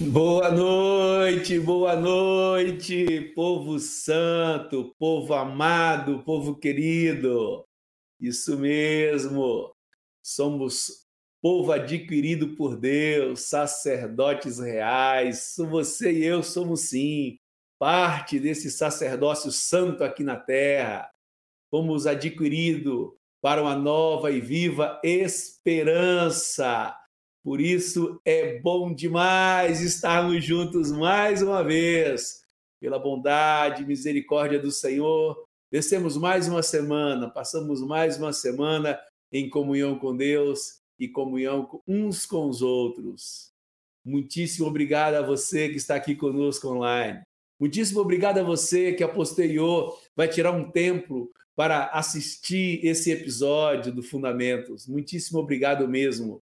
Boa noite, boa noite, povo santo, povo amado, povo querido. Isso mesmo, somos povo adquirido por Deus, sacerdotes reais. Você e eu somos sim parte desse sacerdócio santo aqui na terra. Fomos adquiridos para uma nova e viva esperança por isso é bom demais estarmos juntos mais uma vez. Pela bondade e misericórdia do Senhor, descemos mais uma semana, passamos mais uma semana em comunhão com Deus e comunhão uns com os outros. Muitíssimo obrigado a você que está aqui conosco online. Muitíssimo obrigado a você que a posterior vai tirar um tempo para assistir esse episódio do Fundamentos. Muitíssimo obrigado mesmo.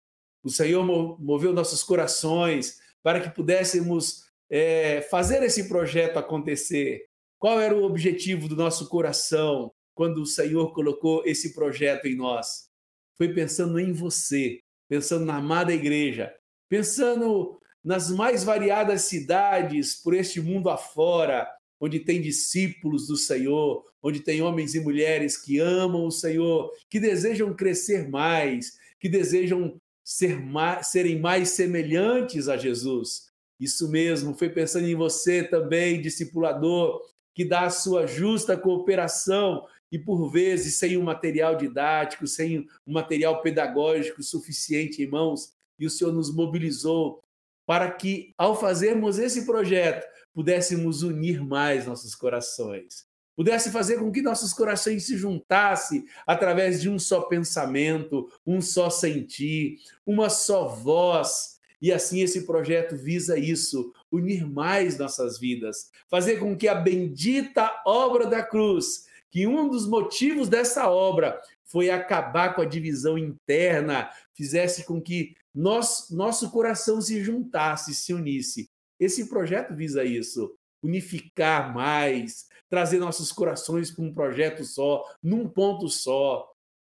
O Senhor moveu nossos corações para que pudéssemos é, fazer esse projeto acontecer. Qual era o objetivo do nosso coração quando o Senhor colocou esse projeto em nós? Foi pensando em você, pensando na amada igreja, pensando nas mais variadas cidades por este mundo afora, onde tem discípulos do Senhor, onde tem homens e mulheres que amam o Senhor, que desejam crescer mais, que desejam ser mais, serem mais semelhantes a Jesus. Isso mesmo, foi pensando em você também, discipulador, que dá a sua justa cooperação e por vezes sem um material didático, sem um material pedagógico suficiente em mãos, e o Senhor nos mobilizou para que, ao fazermos esse projeto, pudéssemos unir mais nossos corações pudesse fazer com que nossos corações se juntassem através de um só pensamento, um só sentir, uma só voz. E assim esse projeto visa isso, unir mais nossas vidas, fazer com que a bendita obra da cruz, que um dos motivos dessa obra foi acabar com a divisão interna, fizesse com que nós, nosso coração se juntasse, se unisse. Esse projeto visa isso, unificar mais, trazer nossos corações para um projeto só, num ponto só,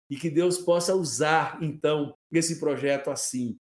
e que Deus possa usar, então, esse projeto assim.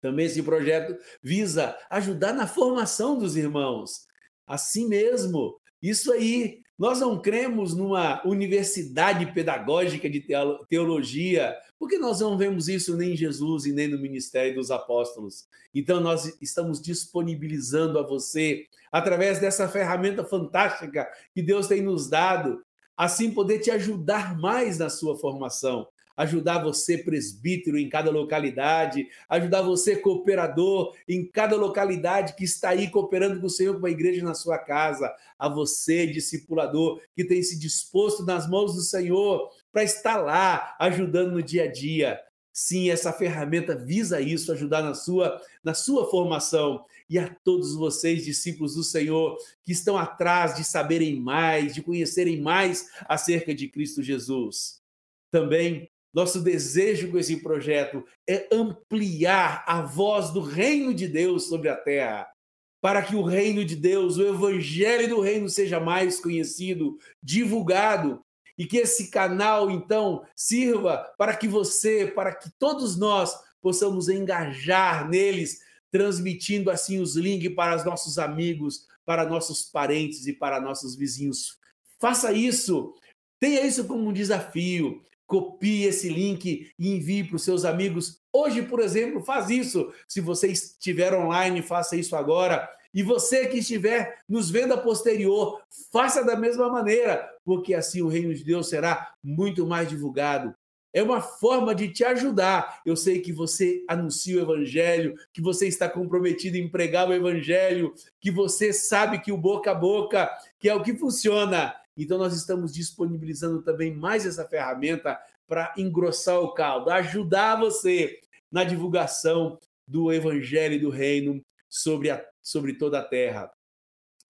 Também esse projeto visa ajudar na formação dos irmãos. Assim mesmo, isso aí. Nós não cremos numa universidade pedagógica de teologia, porque nós não vemos isso nem em Jesus e nem no ministério dos apóstolos. Então, nós estamos disponibilizando a você, através dessa ferramenta fantástica que Deus tem nos dado, assim poder te ajudar mais na sua formação ajudar você, presbítero, em cada localidade, ajudar você, cooperador, em cada localidade que está aí cooperando com o Senhor, com a igreja na sua casa, a você, discipulador, que tem se disposto nas mãos do Senhor para estar lá, ajudando no dia a dia. Sim, essa ferramenta visa isso, ajudar na sua, na sua formação. E a todos vocês, discípulos do Senhor, que estão atrás de saberem mais, de conhecerem mais acerca de Cristo Jesus. Também nosso desejo com esse projeto é ampliar a voz do reino de Deus sobre a terra, para que o reino de Deus, o evangelho do reino seja mais conhecido, divulgado, e que esse canal então sirva para que você, para que todos nós possamos engajar neles, transmitindo assim os links para os nossos amigos, para nossos parentes e para nossos vizinhos. Faça isso, tenha isso como um desafio copie esse link e envie para os seus amigos. Hoje, por exemplo, faz isso. Se você estiver online, faça isso agora. E você que estiver nos vendo a posterior, faça da mesma maneira, porque assim o reino de Deus será muito mais divulgado. É uma forma de te ajudar. Eu sei que você anuncia o evangelho, que você está comprometido em pregar o evangelho, que você sabe que o boca a boca, que é o que funciona. Então, nós estamos disponibilizando também mais essa ferramenta para engrossar o caldo, ajudar você na divulgação do Evangelho e do Reino sobre, a, sobre toda a terra.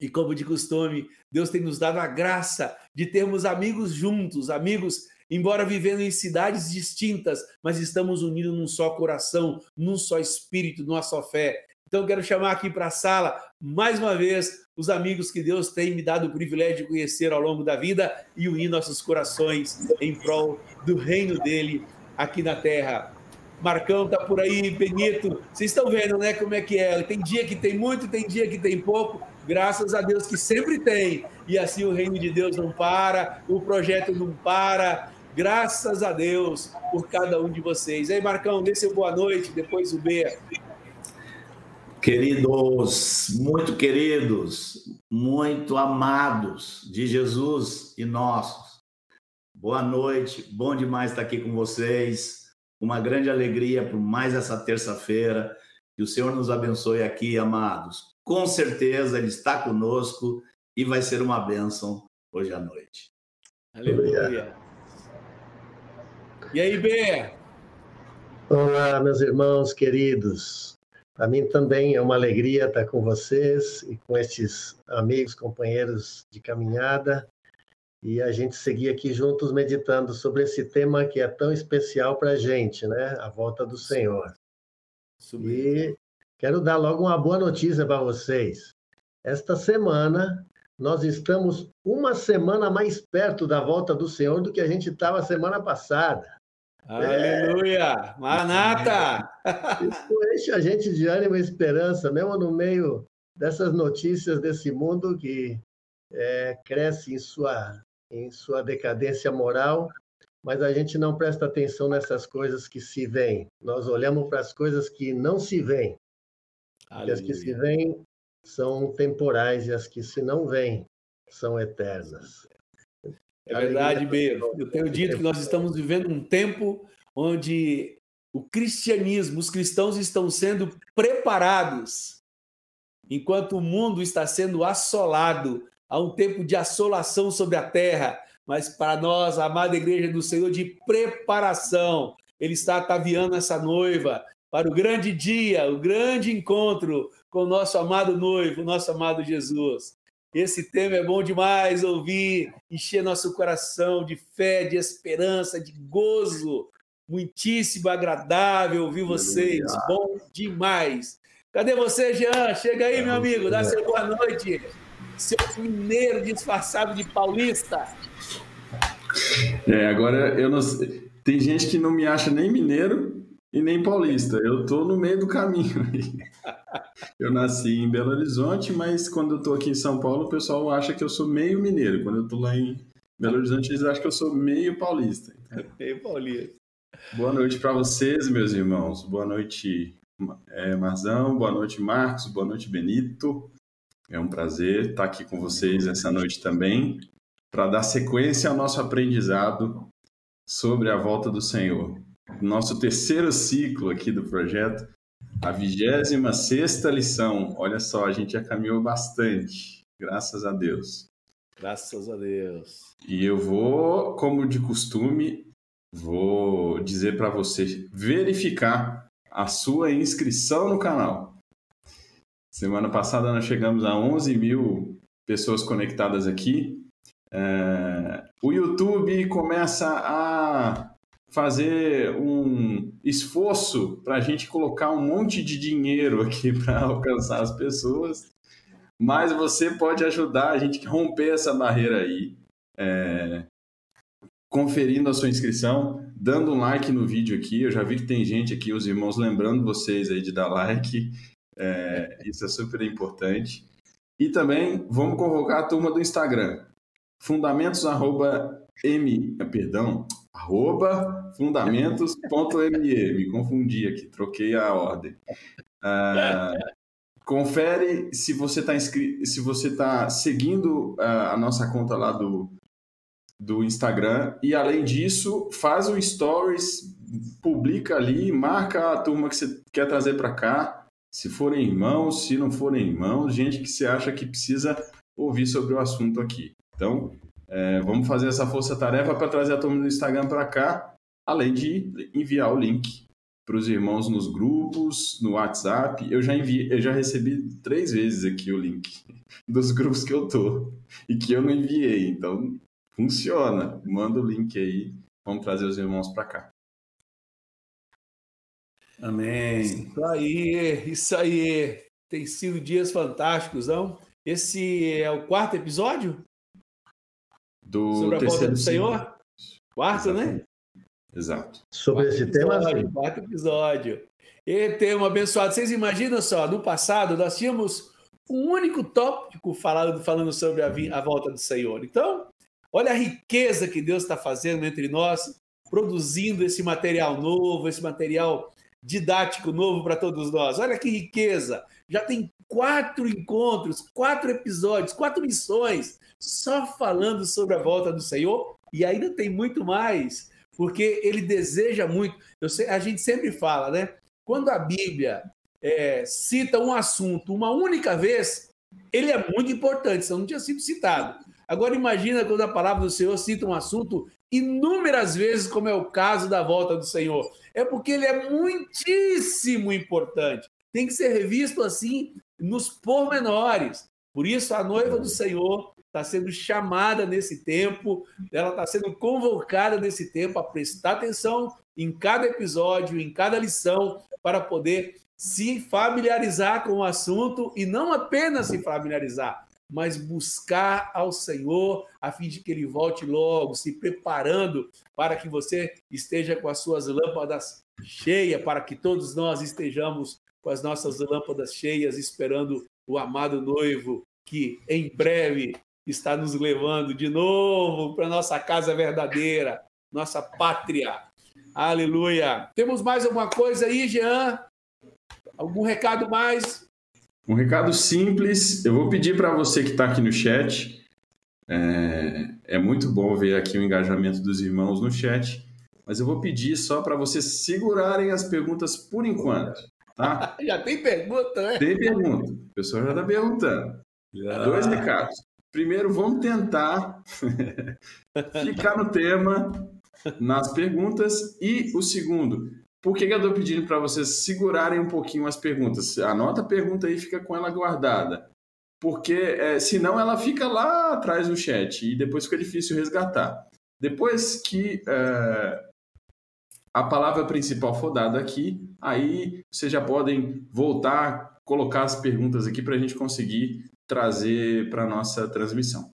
E como de costume, Deus tem nos dado a graça de termos amigos juntos, amigos, embora vivendo em cidades distintas, mas estamos unidos num só coração, num só espírito, numa só fé. Então, quero chamar aqui para a sala, mais uma vez, os amigos que Deus tem me dado o privilégio de conhecer ao longo da vida e unir nossos corações em prol do reino dele aqui na terra. Marcão tá por aí, Benito. Vocês estão vendo, né, como é que é? Tem dia que tem muito, tem dia que tem pouco. Graças a Deus que sempre tem. E assim o reino de Deus não para, o projeto não para. Graças a Deus por cada um de vocês. Aí, Marcão, dê seu boa noite, depois o B. Queridos, muito queridos, muito amados de Jesus e nossos. Boa noite, bom demais estar aqui com vocês uma grande alegria por mais essa terça-feira. Que o Senhor nos abençoe aqui, amados. Com certeza Ele está conosco e vai ser uma bênção hoje à noite. Aleluia. E aí, B? Olá, meus irmãos queridos. Para mim também é uma alegria estar com vocês e com estes amigos, companheiros de caminhada e a gente seguir aqui juntos meditando sobre esse tema que é tão especial para a gente, né? A volta do Senhor. E quero dar logo uma boa notícia para vocês. Esta semana nós estamos uma semana mais perto da volta do Senhor do que a gente estava semana passada. Aleluia! É. Maranata! Isso enche a gente de ânimo e esperança, mesmo no meio dessas notícias desse mundo que é, cresce em sua em sua decadência moral, mas a gente não presta atenção nessas coisas que se veem. Nós olhamos para as coisas que não se veem. E as que se veem são temporais e as que se não veem são eternas. É verdade, Beiro. Eu tenho dito que nós estamos vivendo um tempo onde o cristianismo, os cristãos estão sendo preparados, enquanto o mundo está sendo assolado há um tempo de assolação sobre a terra, mas para nós, a amada igreja do Senhor, de preparação. Ele está ataviando essa noiva para o grande dia, o grande encontro com o nosso amado noivo, o nosso amado Jesus. Esse tema é bom demais ouvir, encher nosso coração de fé, de esperança, de gozo. Muitíssimo agradável ouvir vocês. Bom demais. Cadê você, Jean? Chega aí, meu amigo. Dá seu boa noite seu mineiro disfarçado de paulista. É, agora eu não sei. Tem gente que não me acha nem mineiro e nem paulista. Eu tô no meio do caminho. eu nasci em Belo Horizonte, mas quando eu tô aqui em São Paulo, o pessoal acha que eu sou meio mineiro. Quando eu tô lá em Belo Horizonte, eles acham que eu sou meio paulista. Meio paulista. Boa noite para vocês, meus irmãos. Boa noite, é, Marzão. Boa noite, Marcos. Boa noite, Benito. É um prazer estar aqui com vocês essa noite também, para dar sequência ao nosso aprendizado sobre a volta do Senhor. Nosso terceiro ciclo aqui do projeto, a 26 lição. Olha só, a gente já caminhou bastante, graças a Deus. Graças a Deus. E eu vou, como de costume, vou dizer para você verificar a sua inscrição no canal. Semana passada nós chegamos a 11 mil pessoas conectadas aqui. É, o YouTube começa a fazer um esforço para a gente colocar um monte de dinheiro aqui para alcançar as pessoas, mas você pode ajudar a gente a romper essa barreira aí, é, conferindo a sua inscrição, dando um like no vídeo aqui. Eu já vi que tem gente aqui, os irmãos, lembrando vocês aí de dar like. É, isso é super importante. E também vamos convocar a turma do Instagram. Fundamentos arroba m, perdão, arroba fundamentos.me. Me confundi aqui, troquei a ordem. Uh, confere se você está inscrito, se você está seguindo uh, a nossa conta lá do, do Instagram e além disso faz um stories, publica ali, marca a turma que você quer trazer para cá se forem irmãos, se não forem irmãos, gente que se acha que precisa ouvir sobre o assunto aqui. Então, é, vamos fazer essa força-tarefa para trazer a turma do Instagram para cá, além de enviar o link para os irmãos nos grupos, no WhatsApp. Eu já enviei, eu já recebi três vezes aqui o link dos grupos que eu tô e que eu não enviei. Então, funciona. Manda o link aí, vamos trazer os irmãos para cá. Amém. Isso aí, isso aí. Tem sido dias fantásticos, não? Esse é o quarto episódio? Do Sobre a volta do Senhor? Quarto, né? Exato. Sobre quarto esse episódio, tema, quarto episódio. E tema abençoado. Vocês imaginam só, no passado nós tínhamos um único tópico falando, falando sobre a, a volta do Senhor. Então, olha a riqueza que Deus está fazendo entre nós, produzindo esse material novo, esse material didático novo para todos nós. Olha que riqueza! Já tem quatro encontros, quatro episódios, quatro missões só falando sobre a volta do Senhor e ainda tem muito mais, porque ele deseja muito. Sei, a gente sempre fala, né? Quando a Bíblia é, cita um assunto uma única vez, ele é muito importante, senão não tinha sido citado. Agora imagina quando a palavra do Senhor cita um assunto inúmeras vezes, como é o caso da volta do Senhor. É porque ele é muitíssimo importante. Tem que ser revisto assim nos pormenores. Por isso, a noiva do Senhor está sendo chamada nesse tempo, ela está sendo convocada nesse tempo a prestar atenção em cada episódio, em cada lição, para poder se familiarizar com o assunto e não apenas se familiarizar, mas buscar ao Senhor a fim de que ele volte logo, se preparando para que você esteja com as suas lâmpadas cheias, para que todos nós estejamos com as nossas lâmpadas cheias, esperando o amado noivo que em breve está nos levando de novo para nossa casa verdadeira, nossa pátria. Aleluia. Temos mais alguma coisa aí, Jean? Algum recado mais? Um recado simples. Eu vou pedir para você que está aqui no chat. É, é, muito bom ver aqui o engajamento dos irmãos no chat. Mas eu vou pedir só para vocês segurarem as perguntas por enquanto. Tá? Já tem pergunta, né? Tem pergunta. O pessoal já está perguntando. Já. Dois recados. Primeiro, vamos tentar ficar no tema, nas perguntas. E o segundo, por que, que eu estou pedindo para vocês segurarem um pouquinho as perguntas? Anota a pergunta aí e fica com ela guardada. Porque é, senão ela fica lá atrás no chat e depois fica difícil resgatar. Depois que é, a palavra principal for dada aqui, aí vocês já podem voltar, colocar as perguntas aqui para a gente conseguir trazer para a nossa transmissão.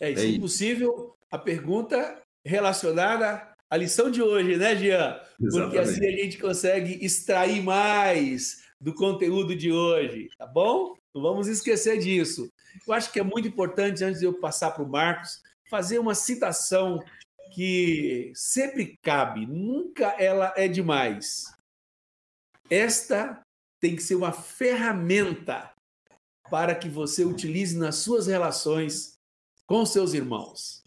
É, e, se é possível, a pergunta relacionada à lição de hoje, né, Jean? Exatamente. Porque assim a gente consegue extrair mais do conteúdo de hoje, tá bom? Não vamos esquecer disso. Eu acho que é muito importante, antes de eu passar para o Marcos, fazer uma citação que sempre cabe, nunca ela é demais. Esta tem que ser uma ferramenta para que você utilize nas suas relações com seus irmãos.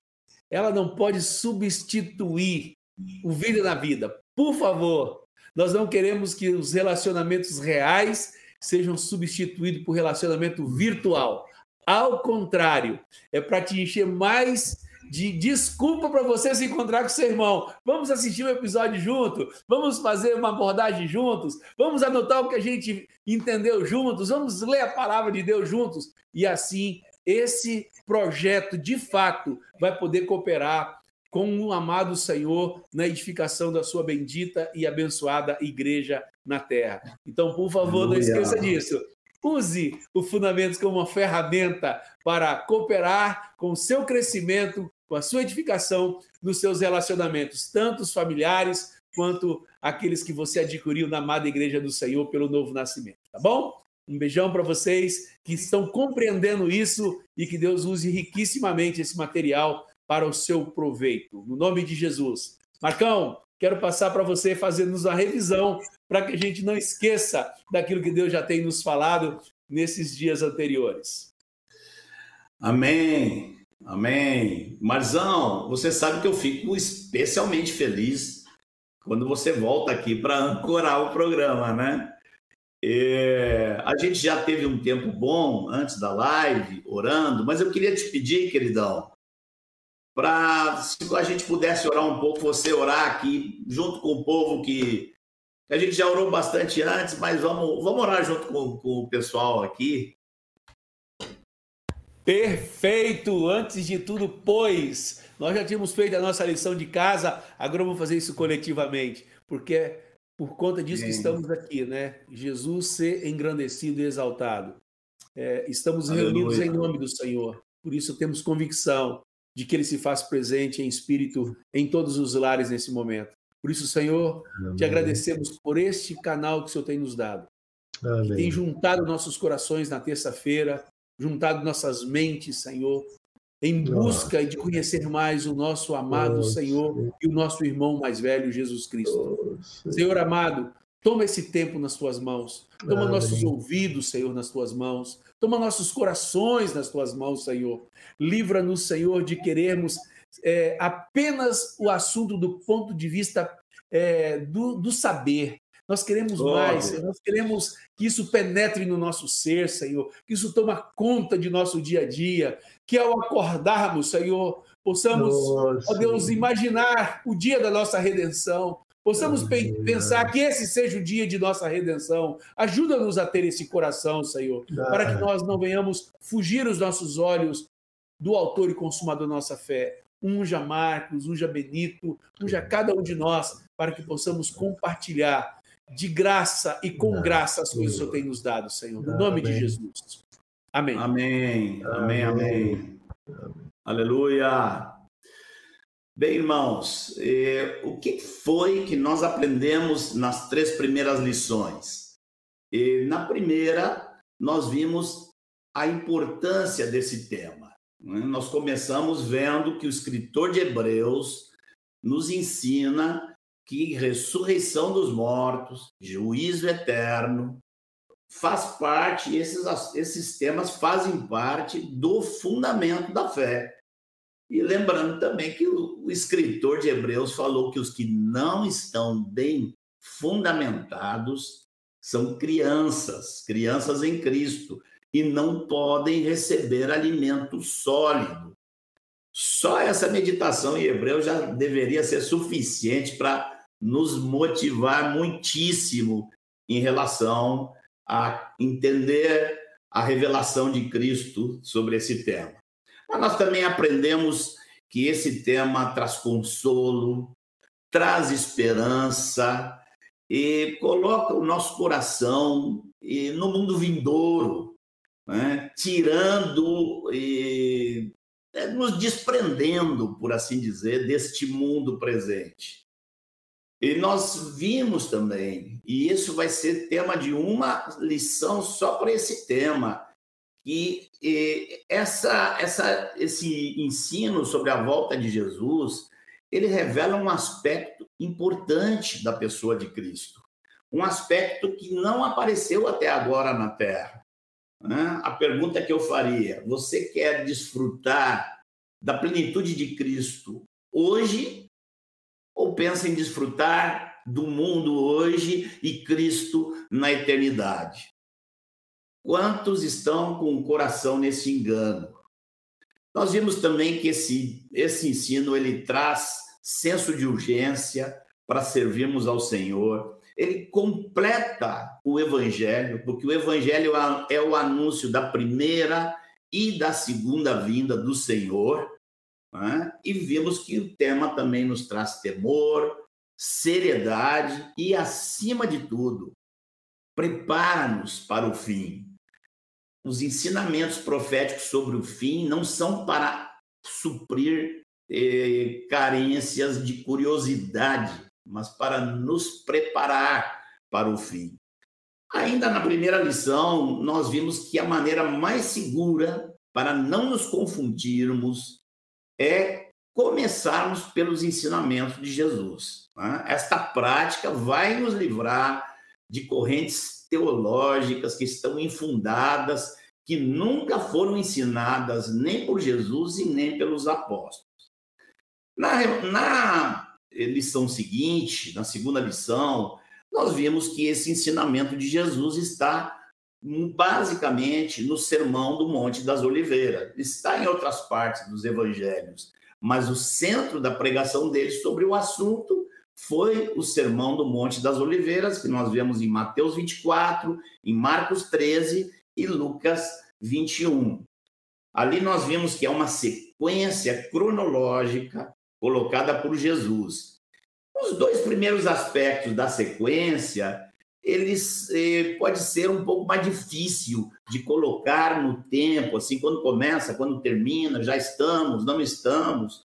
Ela não pode substituir o vida na vida. Por favor, nós não queremos que os relacionamentos reais sejam substituídos por relacionamento virtual. Ao contrário, é para te encher mais de desculpa para você se encontrar com seu irmão. Vamos assistir um episódio junto, vamos fazer uma abordagem juntos, vamos anotar o que a gente entendeu juntos, vamos ler a palavra de Deus juntos. E assim, esse projeto, de fato, vai poder cooperar com o amado Senhor na edificação da sua bendita e abençoada igreja na terra. Então, por favor, Aleluia. não esqueça disso. Use o Fundamentos como uma ferramenta para cooperar com o seu crescimento, com a sua edificação nos seus relacionamentos, tanto os familiares quanto aqueles que você adquiriu na amada Igreja do Senhor pelo novo nascimento, tá bom? Um beijão para vocês que estão compreendendo isso e que Deus use riquissimamente esse material para o seu proveito. No nome de Jesus. Marcão, quero passar para você fazendo-nos a revisão para que a gente não esqueça daquilo que Deus já tem nos falado nesses dias anteriores. Amém. Amém. Marzão, você sabe que eu fico especialmente feliz quando você volta aqui para ancorar o programa, né? É, a gente já teve um tempo bom antes da live, orando, mas eu queria te pedir, queridão, para se a gente pudesse orar um pouco, você orar aqui junto com o povo que a gente já orou bastante antes, mas vamos, vamos orar junto com, com o pessoal aqui Perfeito! Antes de tudo, pois, nós já tínhamos feito a nossa lição de casa, agora vamos fazer isso coletivamente, porque é por conta disso que estamos aqui, né? Jesus ser engrandecido e exaltado. É, estamos Aleluia. reunidos em nome do Senhor, por isso temos convicção de que Ele se faz presente em espírito em todos os lares nesse momento. Por isso, Senhor, Amém. te agradecemos por este canal que o Senhor tem nos dado. Amém. Que tem juntado nossos corações na terça-feira, juntado nossas mentes, Senhor, em busca de conhecer mais o nosso amado Senhor e o nosso irmão mais velho, Jesus Cristo. Senhor amado, toma esse tempo nas tuas mãos, toma Amém. nossos ouvidos, Senhor, nas tuas mãos, toma nossos corações nas tuas mãos, Senhor. Livra-nos, Senhor, de querermos é, apenas o assunto do ponto de vista é, do, do saber, nós queremos oh, mais, Senhor. Nós queremos que isso penetre no nosso ser, Senhor. Que isso toma conta de nosso dia a dia. Que ao acordarmos, Senhor, possamos, ó Deus, imaginar o dia da nossa redenção. Possamos pensar que esse seja o dia de nossa redenção. Ajuda-nos a ter esse coração, Senhor, para que nós não venhamos fugir os nossos olhos do autor e consumador da nossa fé. Unja Marcos, unja Benito, unja cada um de nós, para que possamos compartilhar de graça e com graça as coisas que o Senhor tem nos dado, Senhor. No nome de Jesus. Amém. Amém. Amém. Amém. Aleluia. Bem, irmãos, eh, o que foi que nós aprendemos nas três primeiras lições? E na primeira, nós vimos a importância desse tema. Né? Nós começamos vendo que o escritor de Hebreus nos ensina que ressurreição dos mortos, juízo eterno, faz parte, esses, esses temas fazem parte do fundamento da fé. E lembrando também que o, escritor de Hebreus falou que os que não estão bem fundamentados são crianças, crianças em Cristo, e não podem receber alimento sólido. Só essa meditação em Hebreus já deveria ser suficiente para nos motivar muitíssimo em relação a entender a revelação de Cristo sobre esse tema. Mas nós também aprendemos que esse tema traz consolo, traz esperança e coloca o nosso coração no mundo vindouro, né? tirando e é, nos desprendendo, por assim dizer, deste mundo presente. E nós vimos também, e isso vai ser tema de uma lição só para esse tema, que essa, essa, esse ensino sobre a volta de Jesus, ele revela um aspecto importante da pessoa de Cristo, um aspecto que não apareceu até agora na Terra. Né? A pergunta que eu faria: você quer desfrutar da plenitude de Cristo hoje ou pensa em desfrutar do mundo hoje e Cristo na eternidade? Quantos estão com o coração nesse engano? Nós vimos também que esse, esse ensino ele traz senso de urgência para servirmos ao Senhor. Ele completa o evangelho, porque o evangelho é o anúncio da primeira e da segunda vinda do Senhor. Né? E vimos que o tema também nos traz temor, seriedade e, acima de tudo, prepara-nos para o fim. Os ensinamentos proféticos sobre o fim não são para suprir eh, carências de curiosidade, mas para nos preparar para o fim. Ainda na primeira lição, nós vimos que a maneira mais segura para não nos confundirmos é começarmos pelos ensinamentos de Jesus. Né? Esta prática vai nos livrar de correntes teológicas que estão infundadas, que nunca foram ensinadas nem por Jesus e nem pelos apóstolos. Na, na lição seguinte, na segunda lição, nós vimos que esse ensinamento de Jesus está basicamente no Sermão do Monte das Oliveiras. Está em outras partes dos evangelhos, mas o centro da pregação dele sobre o assunto foi o Sermão do Monte das Oliveiras, que nós vemos em Mateus 24, em Marcos 13 e Lucas 21. Ali nós vimos que é uma sequência cronológica colocada por Jesus. Os dois primeiros aspectos da sequência eles eh, pode ser um pouco mais difícil de colocar no tempo, assim, quando começa, quando termina, já estamos, não estamos.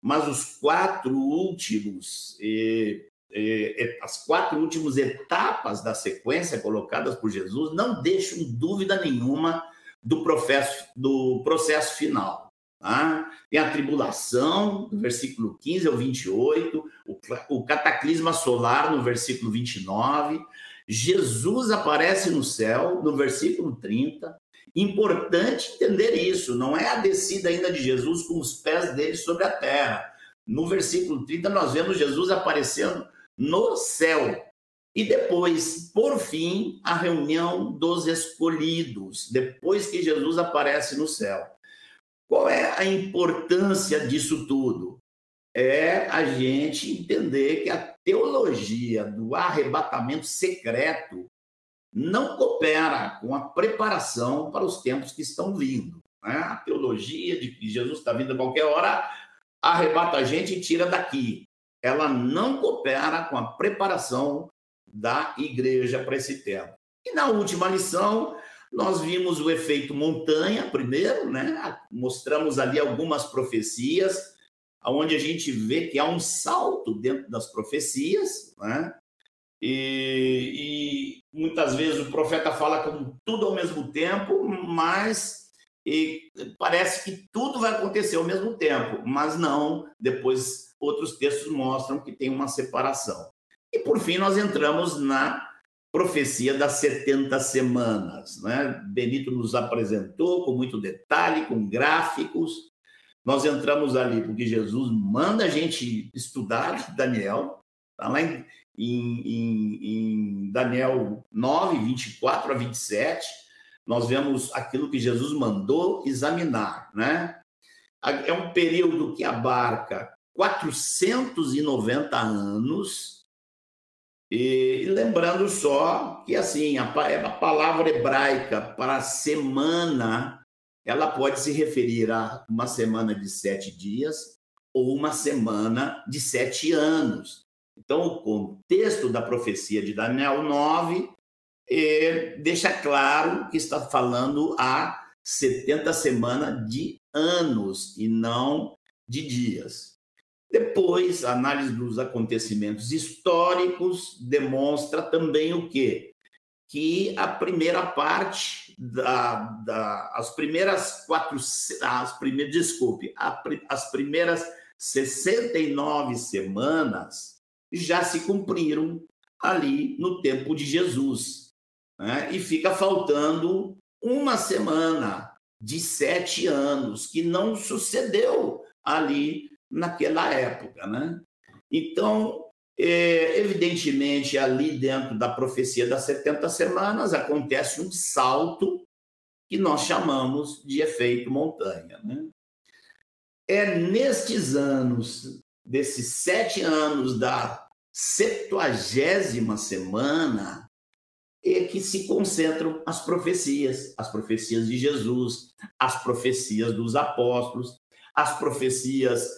Mas os quatro últimos, eh, eh, as quatro últimas etapas da sequência colocadas por Jesus não deixam dúvida nenhuma do processo, do processo final. Tá? Tem a tribulação, no versículo 15 ao 28, o, o cataclisma solar, no versículo 29. Jesus aparece no céu, no versículo 30. Importante entender isso, não é a descida ainda de Jesus com os pés dele sobre a terra. No versículo 30, nós vemos Jesus aparecendo no céu. E depois, por fim, a reunião dos escolhidos, depois que Jesus aparece no céu. Qual é a importância disso tudo? É a gente entender que a teologia do arrebatamento secreto não coopera com a preparação para os tempos que estão vindo. Né? A teologia de que Jesus está vindo a qualquer hora arrebata a gente e tira daqui. Ela não coopera com a preparação da igreja para esse tempo. E na última lição, nós vimos o efeito montanha, primeiro, né? Mostramos ali algumas profecias, onde a gente vê que há um salto dentro das profecias, né? E, e muitas vezes o profeta fala com tudo ao mesmo tempo, mas e parece que tudo vai acontecer ao mesmo tempo, mas não. Depois, outros textos mostram que tem uma separação. E por fim, nós entramos na profecia das 70 semanas. Né? Benito nos apresentou com muito detalhe, com gráficos. Nós entramos ali porque Jesus manda a gente estudar Daniel, está lá em, em, em, Daniel 9, 24 a 27. Nós vemos aquilo que Jesus mandou examinar. Né? É um período que abarca 490 anos e, lembrando só que assim a, a palavra hebraica para semana ela pode se referir a uma semana de sete dias ou uma semana de sete anos. Então, o contexto da profecia de Daniel 9 eh, deixa claro que está falando a 70 semanas de anos e não de dias. Depois, a análise dos acontecimentos históricos demonstra também o quê? Que a primeira parte da, da as primeiras quatro, as primeiras, desculpe, a, as primeiras 69 semanas já se cumpriram ali no tempo de Jesus. Né? E fica faltando uma semana de sete anos que não sucedeu ali naquela época, né? Então, é, evidentemente, ali dentro da profecia das 70 semanas acontece um salto que nós chamamos de efeito montanha, né? É nestes anos, desses sete anos da septuagésima semana, é que se concentram as profecias, as profecias de Jesus, as profecias dos apóstolos, as profecias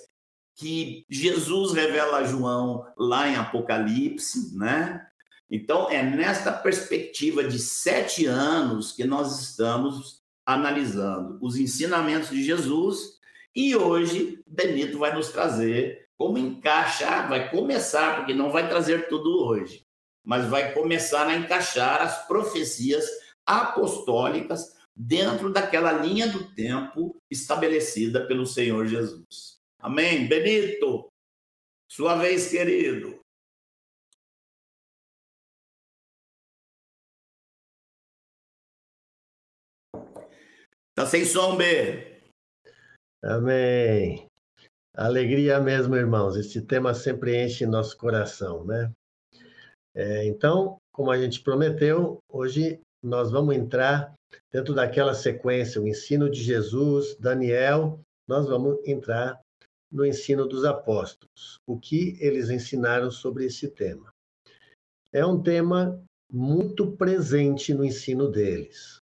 que Jesus revela a João lá em Apocalipse, né? Então, é nesta perspectiva de sete anos que nós estamos analisando os ensinamentos de Jesus e hoje Benito vai nos trazer como encaixar, vai começar, porque não vai trazer tudo hoje, mas vai começar a encaixar as profecias apostólicas dentro daquela linha do tempo estabelecida pelo Senhor Jesus. Amém. Benito, sua vez, querido. Tá sem som, B. Amém. Alegria mesmo, irmãos. Esse tema sempre enche nosso coração, né? É, então, como a gente prometeu, hoje nós vamos entrar dentro daquela sequência, o ensino de Jesus, Daniel, nós vamos entrar no ensino dos apóstolos, o que eles ensinaram sobre esse tema. É um tema muito presente no ensino deles.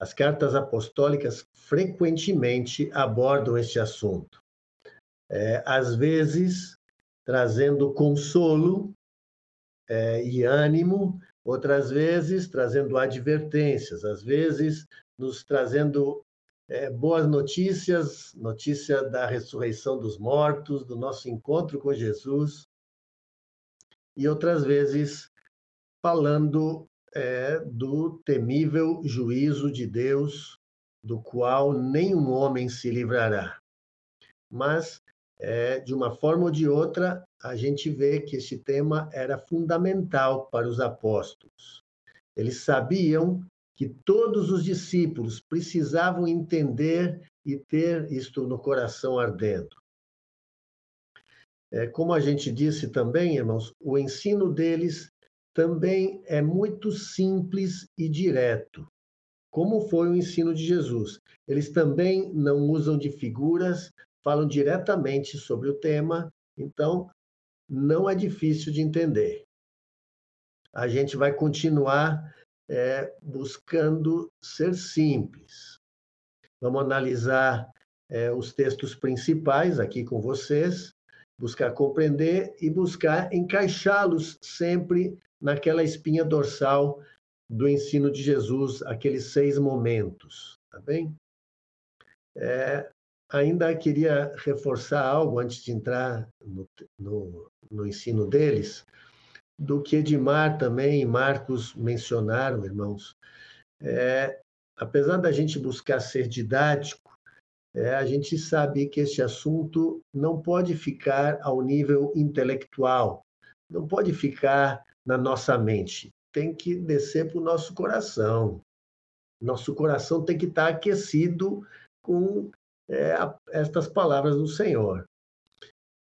As cartas apostólicas frequentemente abordam este assunto. É, às vezes, trazendo consolo é, e ânimo, outras vezes trazendo advertências, às vezes nos trazendo é, boas notícias, notícia da ressurreição dos mortos, do nosso encontro com Jesus. e outras vezes falando é, do temível juízo de Deus, do qual nenhum homem se livrará. Mas, é, de uma forma ou de outra, a gente vê que este tema era fundamental para os apóstolos. Eles sabiam que todos os discípulos precisavam entender e ter isto no coração ardendo. É, como a gente disse também, irmãos, o ensino deles também é muito simples e direto, como foi o ensino de Jesus. Eles também não usam de figuras, falam diretamente sobre o tema, então não é difícil de entender. A gente vai continuar é, buscando ser simples. Vamos analisar é, os textos principais aqui com vocês, buscar compreender e buscar encaixá-los sempre naquela espinha dorsal do ensino de Jesus, aqueles seis momentos, tá bem? É, ainda queria reforçar algo antes de entrar no, no, no ensino deles, do que Edmar também e Marcos mencionaram, irmãos. É, apesar da gente buscar ser didático, é, a gente sabe que este assunto não pode ficar ao nível intelectual, não pode ficar na nossa mente, tem que descer para o nosso coração. Nosso coração tem que estar aquecido com é, estas palavras do Senhor.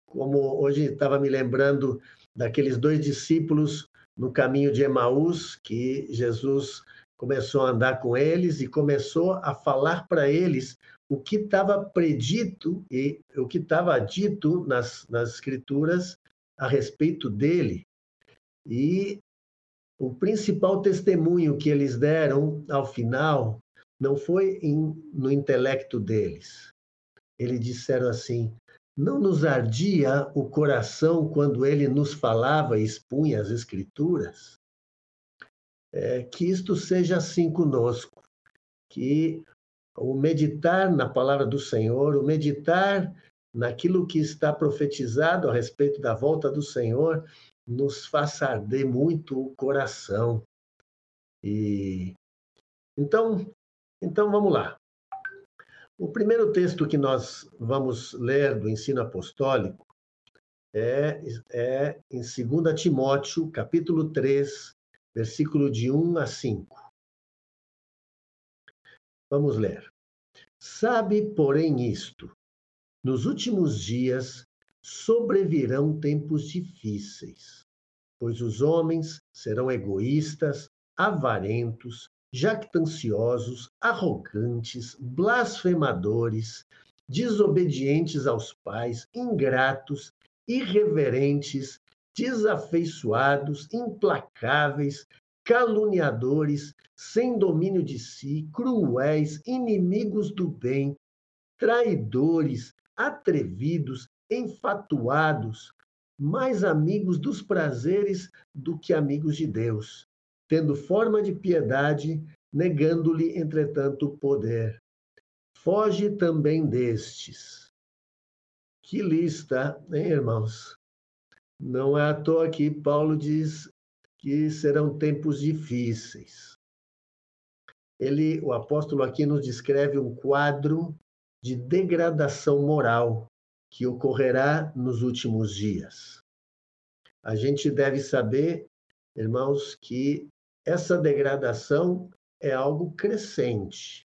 Como hoje estava me lembrando daqueles dois discípulos no caminho de Emaús, que Jesus começou a andar com eles e começou a falar para eles o que estava predito e o que estava dito nas, nas escrituras a respeito dele. E o principal testemunho que eles deram ao final não foi em, no intelecto deles. Eles disseram assim: não nos ardia o coração quando ele nos falava e expunha as Escrituras? É, que isto seja assim conosco, que o meditar na palavra do Senhor, o meditar naquilo que está profetizado a respeito da volta do Senhor, nos faça arder muito o coração. E então, então vamos lá. O primeiro texto que nós vamos ler do ensino apostólico é, é em 2 Timóteo, capítulo 3, versículo de 1 a 5. Vamos ler. Sabe, porém, isto: nos últimos dias sobrevirão tempos difíceis, pois os homens serão egoístas, avarentos, jactanciosos, arrogantes, blasfemadores, desobedientes aos pais, ingratos, irreverentes, desafeiçoados, implacáveis, caluniadores, sem domínio de si, cruéis, inimigos do bem, traidores, atrevidos, enfatuados, mais amigos dos prazeres do que amigos de Deus, tendo forma de piedade, negando-lhe, entretanto, poder. Foge também destes. Que lista, hein, irmãos? Não é à toa que Paulo diz que serão tempos difíceis. Ele, o apóstolo aqui nos descreve um quadro de degradação moral que ocorrerá nos últimos dias. A gente deve saber, irmãos, que essa degradação é algo crescente.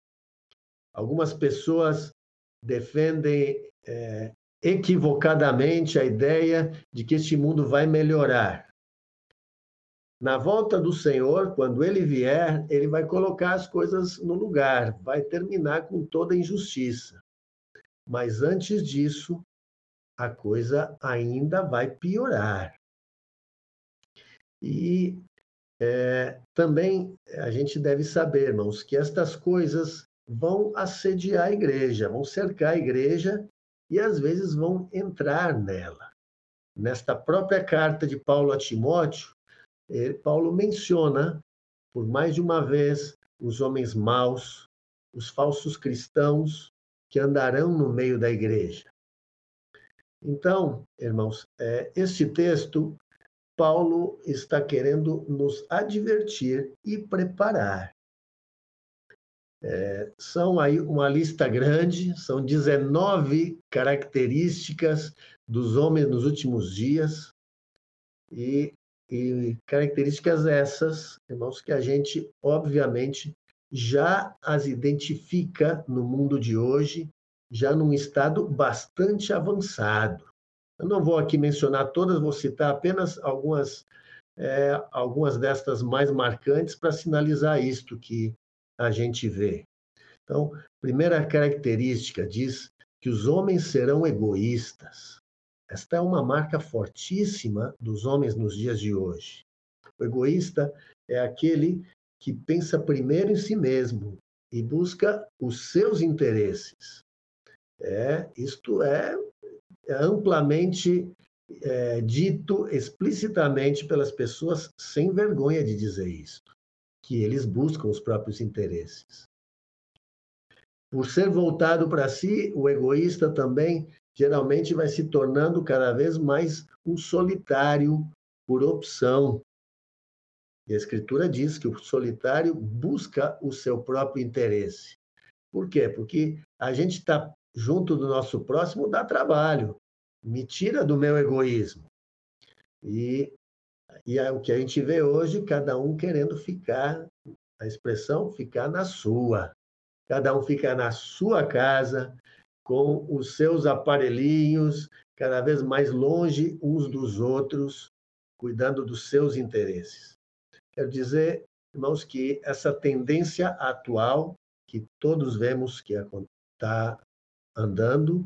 Algumas pessoas defendem é, equivocadamente a ideia de que este mundo vai melhorar. Na volta do Senhor, quando ele vier, ele vai colocar as coisas no lugar, vai terminar com toda injustiça. Mas antes disso, a coisa ainda vai piorar. E é, também a gente deve saber, irmãos, que estas coisas vão assediar a igreja, vão cercar a igreja e às vezes vão entrar nela. Nesta própria carta de Paulo a Timóteo, Paulo menciona por mais de uma vez os homens maus, os falsos cristãos que andarão no meio da igreja. Então, irmãos, é, este texto Paulo está querendo nos advertir e preparar. É, são aí uma lista grande, são 19 características dos homens nos últimos dias, e, e características essas, irmãos, que a gente, obviamente, já as identifica no mundo de hoje, já num estado bastante avançado. Eu não vou aqui mencionar todas, vou citar apenas algumas, é, algumas destas mais marcantes para sinalizar isto que a gente vê. Então, primeira característica diz que os homens serão egoístas. Esta é uma marca fortíssima dos homens nos dias de hoje. O egoísta é aquele que pensa primeiro em si mesmo e busca os seus interesses. É, isto é amplamente é, dito explicitamente pelas pessoas sem vergonha de dizer isso, que eles buscam os próprios interesses. Por ser voltado para si, o egoísta também geralmente vai se tornando cada vez mais um solitário por opção. E a Escritura diz que o solitário busca o seu próprio interesse. Por quê? Porque a gente está junto do nosso próximo dá trabalho, me tira do meu egoísmo. E, e é o que a gente vê hoje, cada um querendo ficar, a expressão ficar na sua. Cada um fica na sua casa, com os seus aparelhinhos, cada vez mais longe uns dos outros, cuidando dos seus interesses. Quero dizer, irmãos, que essa tendência atual, que todos vemos que está andando,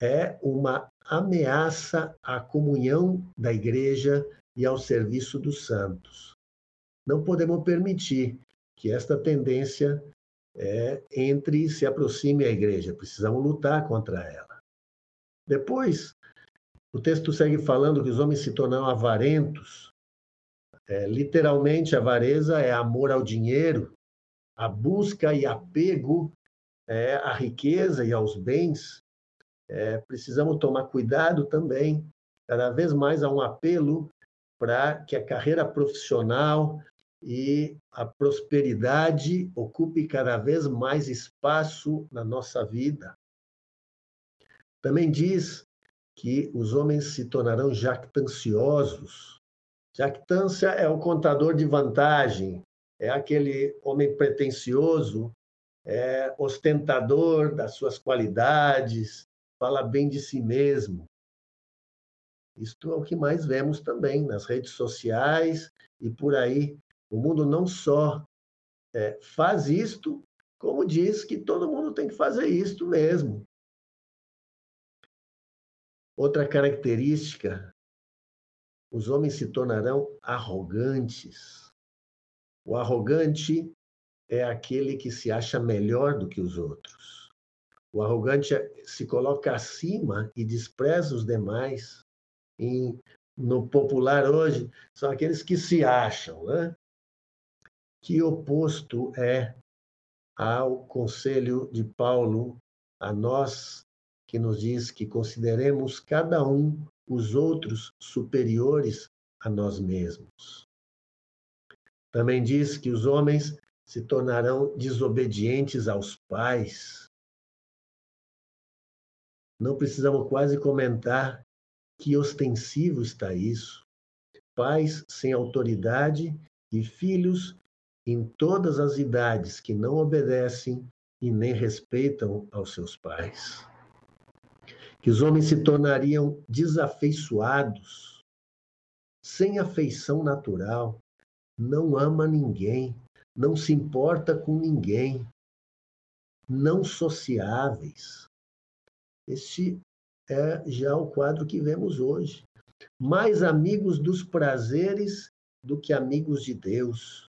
é uma ameaça à comunhão da igreja e ao serviço dos santos. Não podemos permitir que esta tendência é, entre e se aproxime à igreja. Precisamos lutar contra ela. Depois, o texto segue falando que os homens se tornaram avarentos. É, literalmente, avareza é amor ao dinheiro, a busca e apego é, à riqueza e aos bens, é, precisamos tomar cuidado também. Cada vez mais há um apelo para que a carreira profissional e a prosperidade ocupe cada vez mais espaço na nossa vida. Também diz que os homens se tornarão jactanciosos. Jactância é o contador de vantagem, é aquele homem pretensioso é ostentador das suas qualidades, fala bem de si mesmo. Isto é o que mais vemos também nas redes sociais e por aí. O mundo não só é, faz isto, como diz que todo mundo tem que fazer isto mesmo. Outra característica: os homens se tornarão arrogantes. O arrogante é aquele que se acha melhor do que os outros. O arrogante se coloca acima e despreza os demais. E no popular hoje, são aqueles que se acham, né? Que oposto é ao conselho de Paulo a nós, que nos diz que consideremos cada um os outros superiores a nós mesmos. Também diz que os homens se tornarão desobedientes aos pais. Não precisamos quase comentar que ostensivo está isso. Pais sem autoridade e filhos em todas as idades que não obedecem e nem respeitam aos seus pais. Que os homens se tornariam desafeiçoados, sem afeição natural, não ama ninguém, não se importa com ninguém, não sociáveis. Este é já o quadro que vemos hoje. Mais amigos dos prazeres do que amigos de Deus.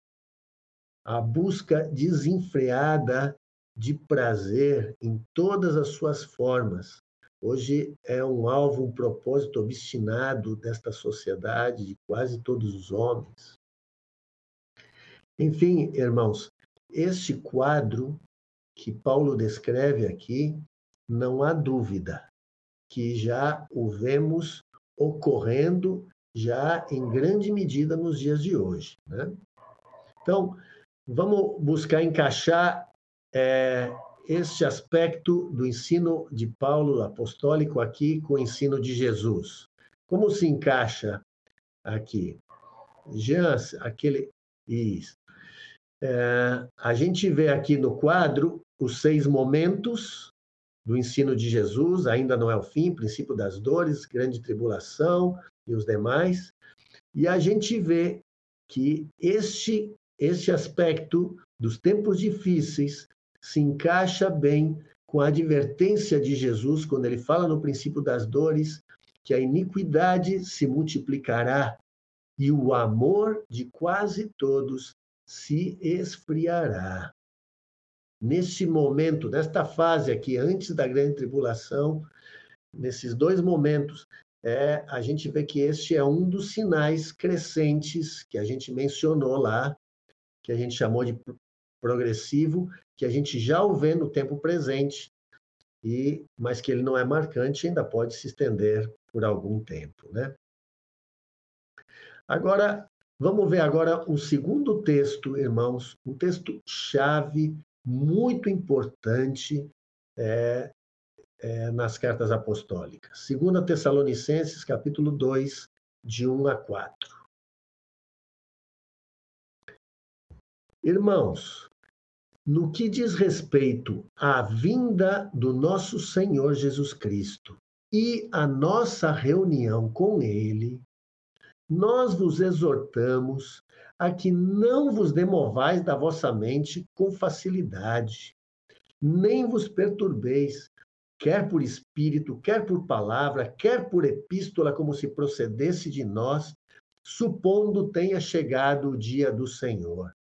A busca desenfreada de prazer em todas as suas formas. Hoje é um alvo, um propósito obstinado desta sociedade, de quase todos os homens. Enfim, irmãos, este quadro que Paulo descreve aqui, não há dúvida que já o vemos ocorrendo já em grande medida nos dias de hoje. Né? Então, vamos buscar encaixar é, este aspecto do ensino de Paulo apostólico aqui com o ensino de Jesus. Como se encaixa aqui? Jean, aquele. Isso. É, a gente vê aqui no quadro os seis momentos do ensino de Jesus, ainda não é o fim, princípio das dores, grande tribulação e os demais. E a gente vê que este, este aspecto dos tempos difíceis se encaixa bem com a advertência de Jesus, quando ele fala no princípio das dores, que a iniquidade se multiplicará e o amor de quase todos se esfriará. Neste momento, nesta fase aqui, antes da grande tribulação, nesses dois momentos, é, a gente vê que este é um dos sinais crescentes que a gente mencionou lá, que a gente chamou de progressivo, que a gente já o vê no tempo presente, e mas que ele não é marcante, ainda pode se estender por algum tempo, né? Agora, vamos ver agora o segundo texto, irmãos, um texto chave, muito importante é, é, nas cartas apostólicas. 2 Tessalonicenses, capítulo 2, de 1 a 4. Irmãos, no que diz respeito à vinda do nosso Senhor Jesus Cristo e à nossa reunião com Ele, nós vos exortamos a que não vos demovais da vossa mente com facilidade, nem vos perturbeis, quer por espírito, quer por palavra, quer por epístola, como se procedesse de nós, supondo tenha chegado o dia do Senhor.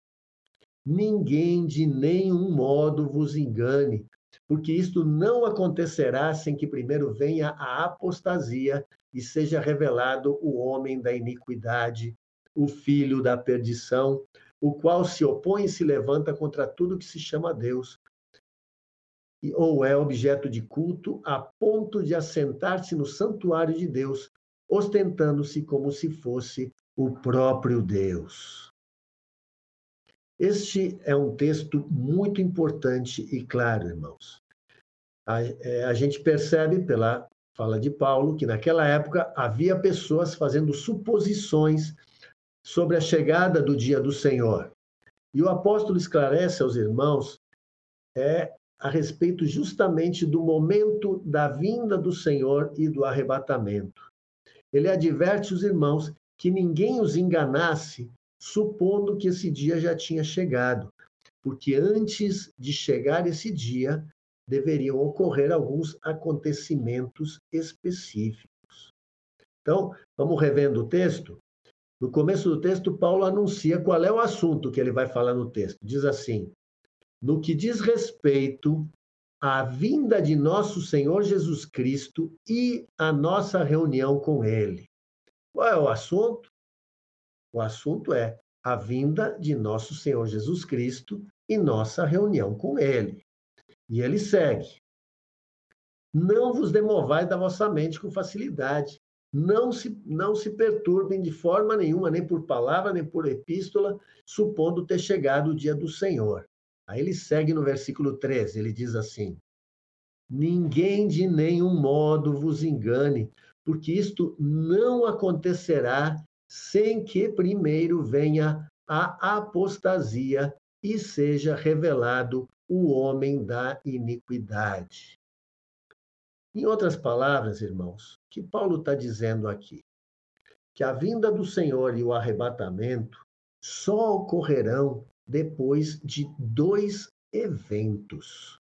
Ninguém de nenhum modo vos engane, porque isto não acontecerá sem que primeiro venha a apostasia e seja revelado o homem da iniquidade, o filho da perdição, o qual se opõe e se levanta contra tudo que se chama Deus, ou é objeto de culto, a ponto de assentar-se no santuário de Deus, ostentando-se como se fosse o próprio Deus. Este é um texto muito importante e claro, irmãos. A, é, a, gente percebe pela fala de Paulo que naquela época havia pessoas fazendo suposições sobre a chegada do dia do Senhor. E o apóstolo esclarece aos irmãos é a respeito justamente do momento da vinda do Senhor e do arrebatamento. Ele adverte os irmãos que ninguém os enganasse supondo que esse dia já tinha chegado, porque antes de chegar esse dia, deveriam ocorrer alguns acontecimentos específicos. Então, vamos revendo o texto? No começo do texto, Paulo anuncia qual é o assunto que ele vai falar no texto. Diz assim: No que diz respeito à vinda de nosso Senhor Jesus Cristo e à nossa reunião com Ele. Qual é o assunto? O assunto é a vinda de nosso Senhor Jesus Cristo e nossa reunião com Ele. E ele segue. Não vos demovais da vossa mente com facilidade. Não se, não se perturbem de forma nenhuma, nem por palavra, nem por epístola, supondo ter chegado o dia do Senhor. Aí ele segue no versículo 13, ele diz assim: Ninguém de nenhum modo vos engane, porque isto não acontecerá sem que primeiro venha a apostasia e seja revelado o homem da iniquidade. Em outras palavras, irmãos, que Paulo está dizendo aqui? Que a vinda do Senhor e o arrebatamento só ocorrerão depois de dois eventos: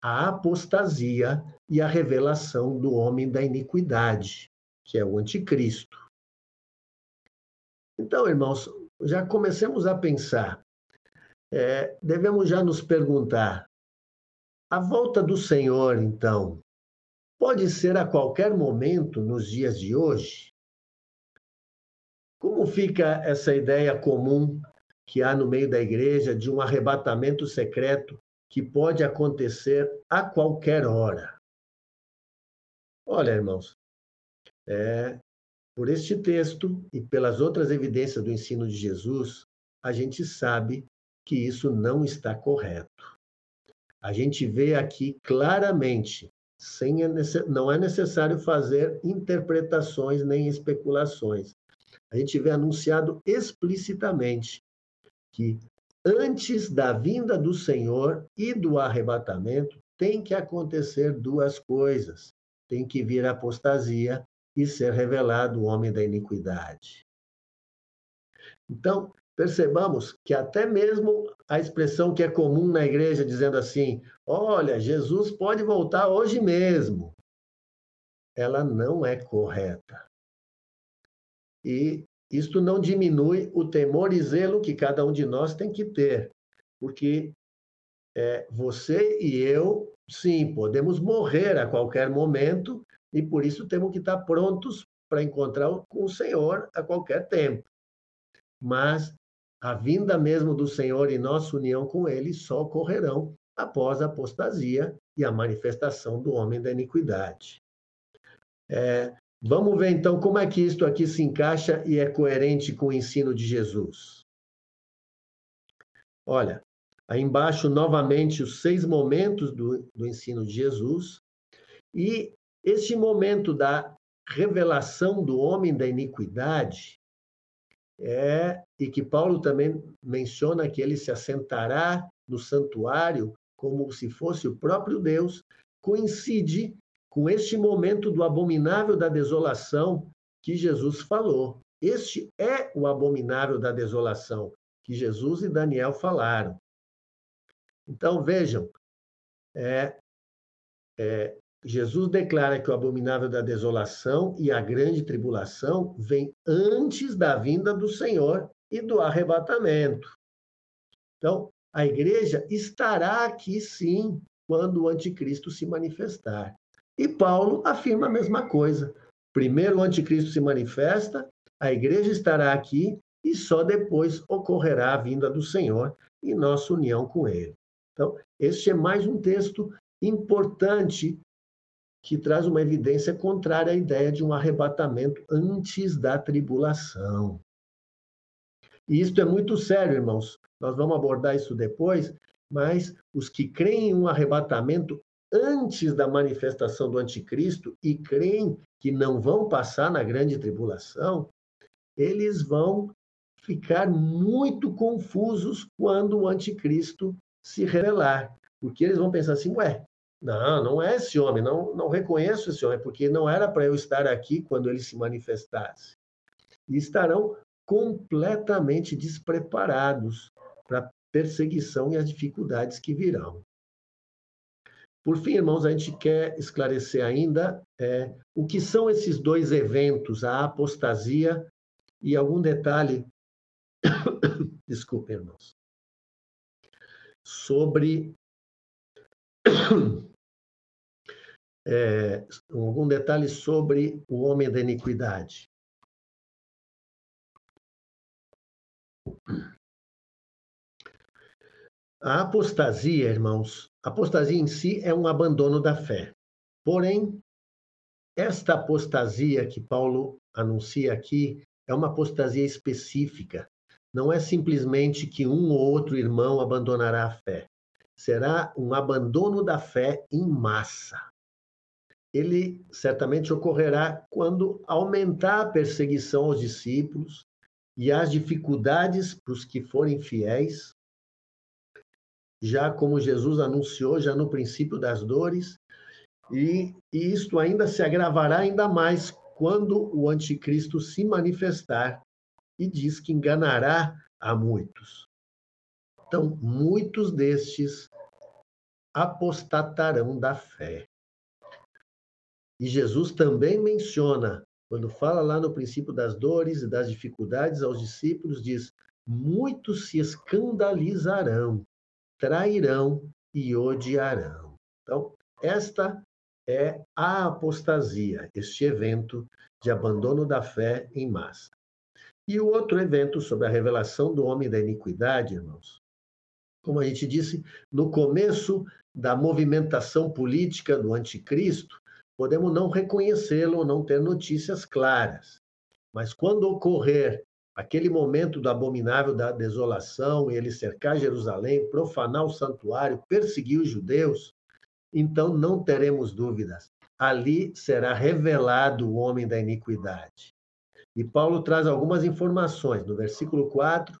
a apostasia e a revelação do homem da iniquidade, que é o anticristo. Então, irmãos, já comecemos a pensar. É, devemos já nos perguntar: a volta do Senhor, então, pode ser a qualquer momento nos dias de hoje? Como fica essa ideia comum que há no meio da igreja de um arrebatamento secreto que pode acontecer a qualquer hora? Olha, irmãos, é, por este texto e pelas outras evidências do ensino de Jesus, a gente sabe que isso não está correto. A gente vê aqui claramente, sem não é necessário fazer interpretações nem especulações. A gente vê anunciado explicitamente que antes da vinda do Senhor e do arrebatamento tem que acontecer duas coisas. Tem que vir a apostasia e ser revelado o homem da iniquidade. Então, percebamos que até mesmo a expressão que é comum na igreja, dizendo assim: olha, Jesus pode voltar hoje mesmo, ela não é correta. E isto não diminui o temor e zelo que cada um de nós tem que ter, porque é, você e eu, sim, podemos morrer a qualquer momento e por isso temos que estar prontos para encontrar com o Senhor a qualquer tempo. Mas a vinda mesmo do Senhor e nossa união com Ele só ocorrerão após a apostasia e a manifestação do homem da iniquidade. É, vamos ver então como é que isto aqui se encaixa e é coerente com o ensino de Jesus. Olha, aí embaixo novamente os seis momentos do, do ensino de Jesus e este momento da revelação do homem da iniquidade é, e que Paulo também menciona que ele se assentará no santuário como se fosse o próprio Deus, coincide com este momento do abominável da desolação que Jesus falou. Este é o abominável da desolação que Jesus e Daniel falaram. Então, vejam, é, é, Jesus declara que o abominável da desolação e a grande tribulação vem antes da vinda do Senhor e do arrebatamento. Então, a igreja estará aqui sim quando o anticristo se manifestar. E Paulo afirma a mesma coisa. Primeiro o anticristo se manifesta, a igreja estará aqui e só depois ocorrerá a vinda do Senhor e nossa união com ele. Então, este é mais um texto importante que traz uma evidência contrária à ideia de um arrebatamento antes da tribulação. E isto é muito sério, irmãos. Nós vamos abordar isso depois, mas os que creem em um arrebatamento antes da manifestação do anticristo e creem que não vão passar na grande tribulação, eles vão ficar muito confusos quando o anticristo se revelar, porque eles vão pensar assim, ué, não, não é esse homem, não, não reconheço esse homem, porque não era para eu estar aqui quando ele se manifestasse. E estarão completamente despreparados para a perseguição e as dificuldades que virão. Por fim, irmãos, a gente quer esclarecer ainda é, o que são esses dois eventos, a apostasia e algum detalhe, desculpe, irmãos, sobre é, algum detalhe sobre o homem da iniquidade. A apostasia, irmãos, apostasia em si é um abandono da fé. Porém, esta apostasia que Paulo anuncia aqui é uma apostasia específica. Não é simplesmente que um ou outro irmão abandonará a fé. Será um abandono da fé em massa ele certamente ocorrerá quando aumentar a perseguição aos discípulos e as dificuldades para os que forem fiéis, já como Jesus anunciou já no princípio das dores, e, e isto ainda se agravará ainda mais quando o anticristo se manifestar e diz que enganará a muitos. Então, muitos destes apostatarão da fé. E Jesus também menciona, quando fala lá no princípio das dores e das dificuldades aos discípulos, diz: muitos se escandalizarão, trairão e odiarão. Então, esta é a apostasia, este evento de abandono da fé em massa. E o outro evento sobre a revelação do homem da iniquidade, irmãos. Como a gente disse, no começo da movimentação política do anticristo, podemos não reconhecê-lo, não ter notícias claras. Mas quando ocorrer aquele momento do abominável da desolação, ele cercar Jerusalém, profanar o santuário, perseguir os judeus, então não teremos dúvidas. Ali será revelado o homem da iniquidade. E Paulo traz algumas informações. No versículo 4,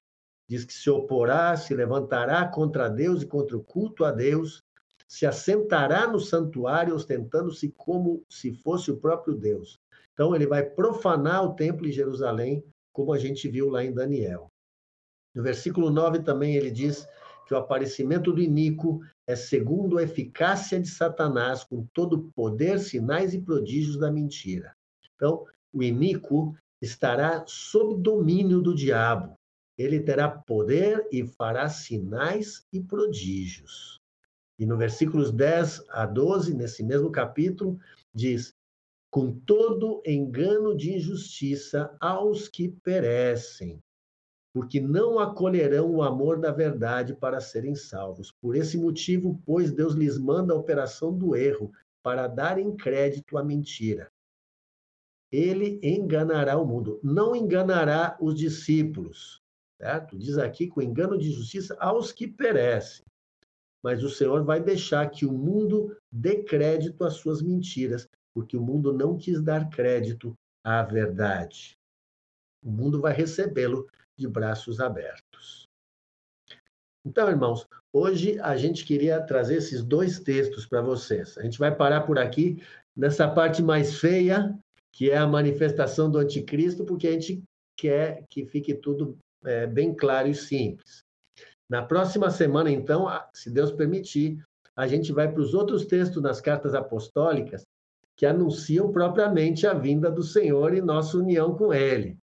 diz que se oporá, se levantará contra Deus e contra o culto a Deus, se assentará no santuário, ostentando-se como se fosse o próprio Deus. Então, ele vai profanar o templo em Jerusalém, como a gente viu lá em Daniel. No versículo 9 também ele diz que o aparecimento do Inico é segundo a eficácia de Satanás, com todo o poder, sinais e prodígios da mentira. Então, o Inico estará sob domínio do diabo. Ele terá poder e fará sinais e prodígios. E no versículos 10 a 12, nesse mesmo capítulo, diz: com todo engano de injustiça aos que perecem, porque não acolherão o amor da verdade para serem salvos. Por esse motivo, pois, Deus lhes manda a operação do erro, para darem crédito à mentira. Ele enganará o mundo, não enganará os discípulos, certo? Diz aqui com engano de justiça aos que perecem. Mas o Senhor vai deixar que o mundo dê crédito às suas mentiras, porque o mundo não quis dar crédito à verdade. O mundo vai recebê-lo de braços abertos. Então, irmãos, hoje a gente queria trazer esses dois textos para vocês. A gente vai parar por aqui nessa parte mais feia, que é a manifestação do anticristo, porque a gente quer que fique tudo é, bem claro e simples. Na próxima semana, então, se Deus permitir, a gente vai para os outros textos nas cartas apostólicas que anunciam propriamente a vinda do Senhor e nossa união com Ele.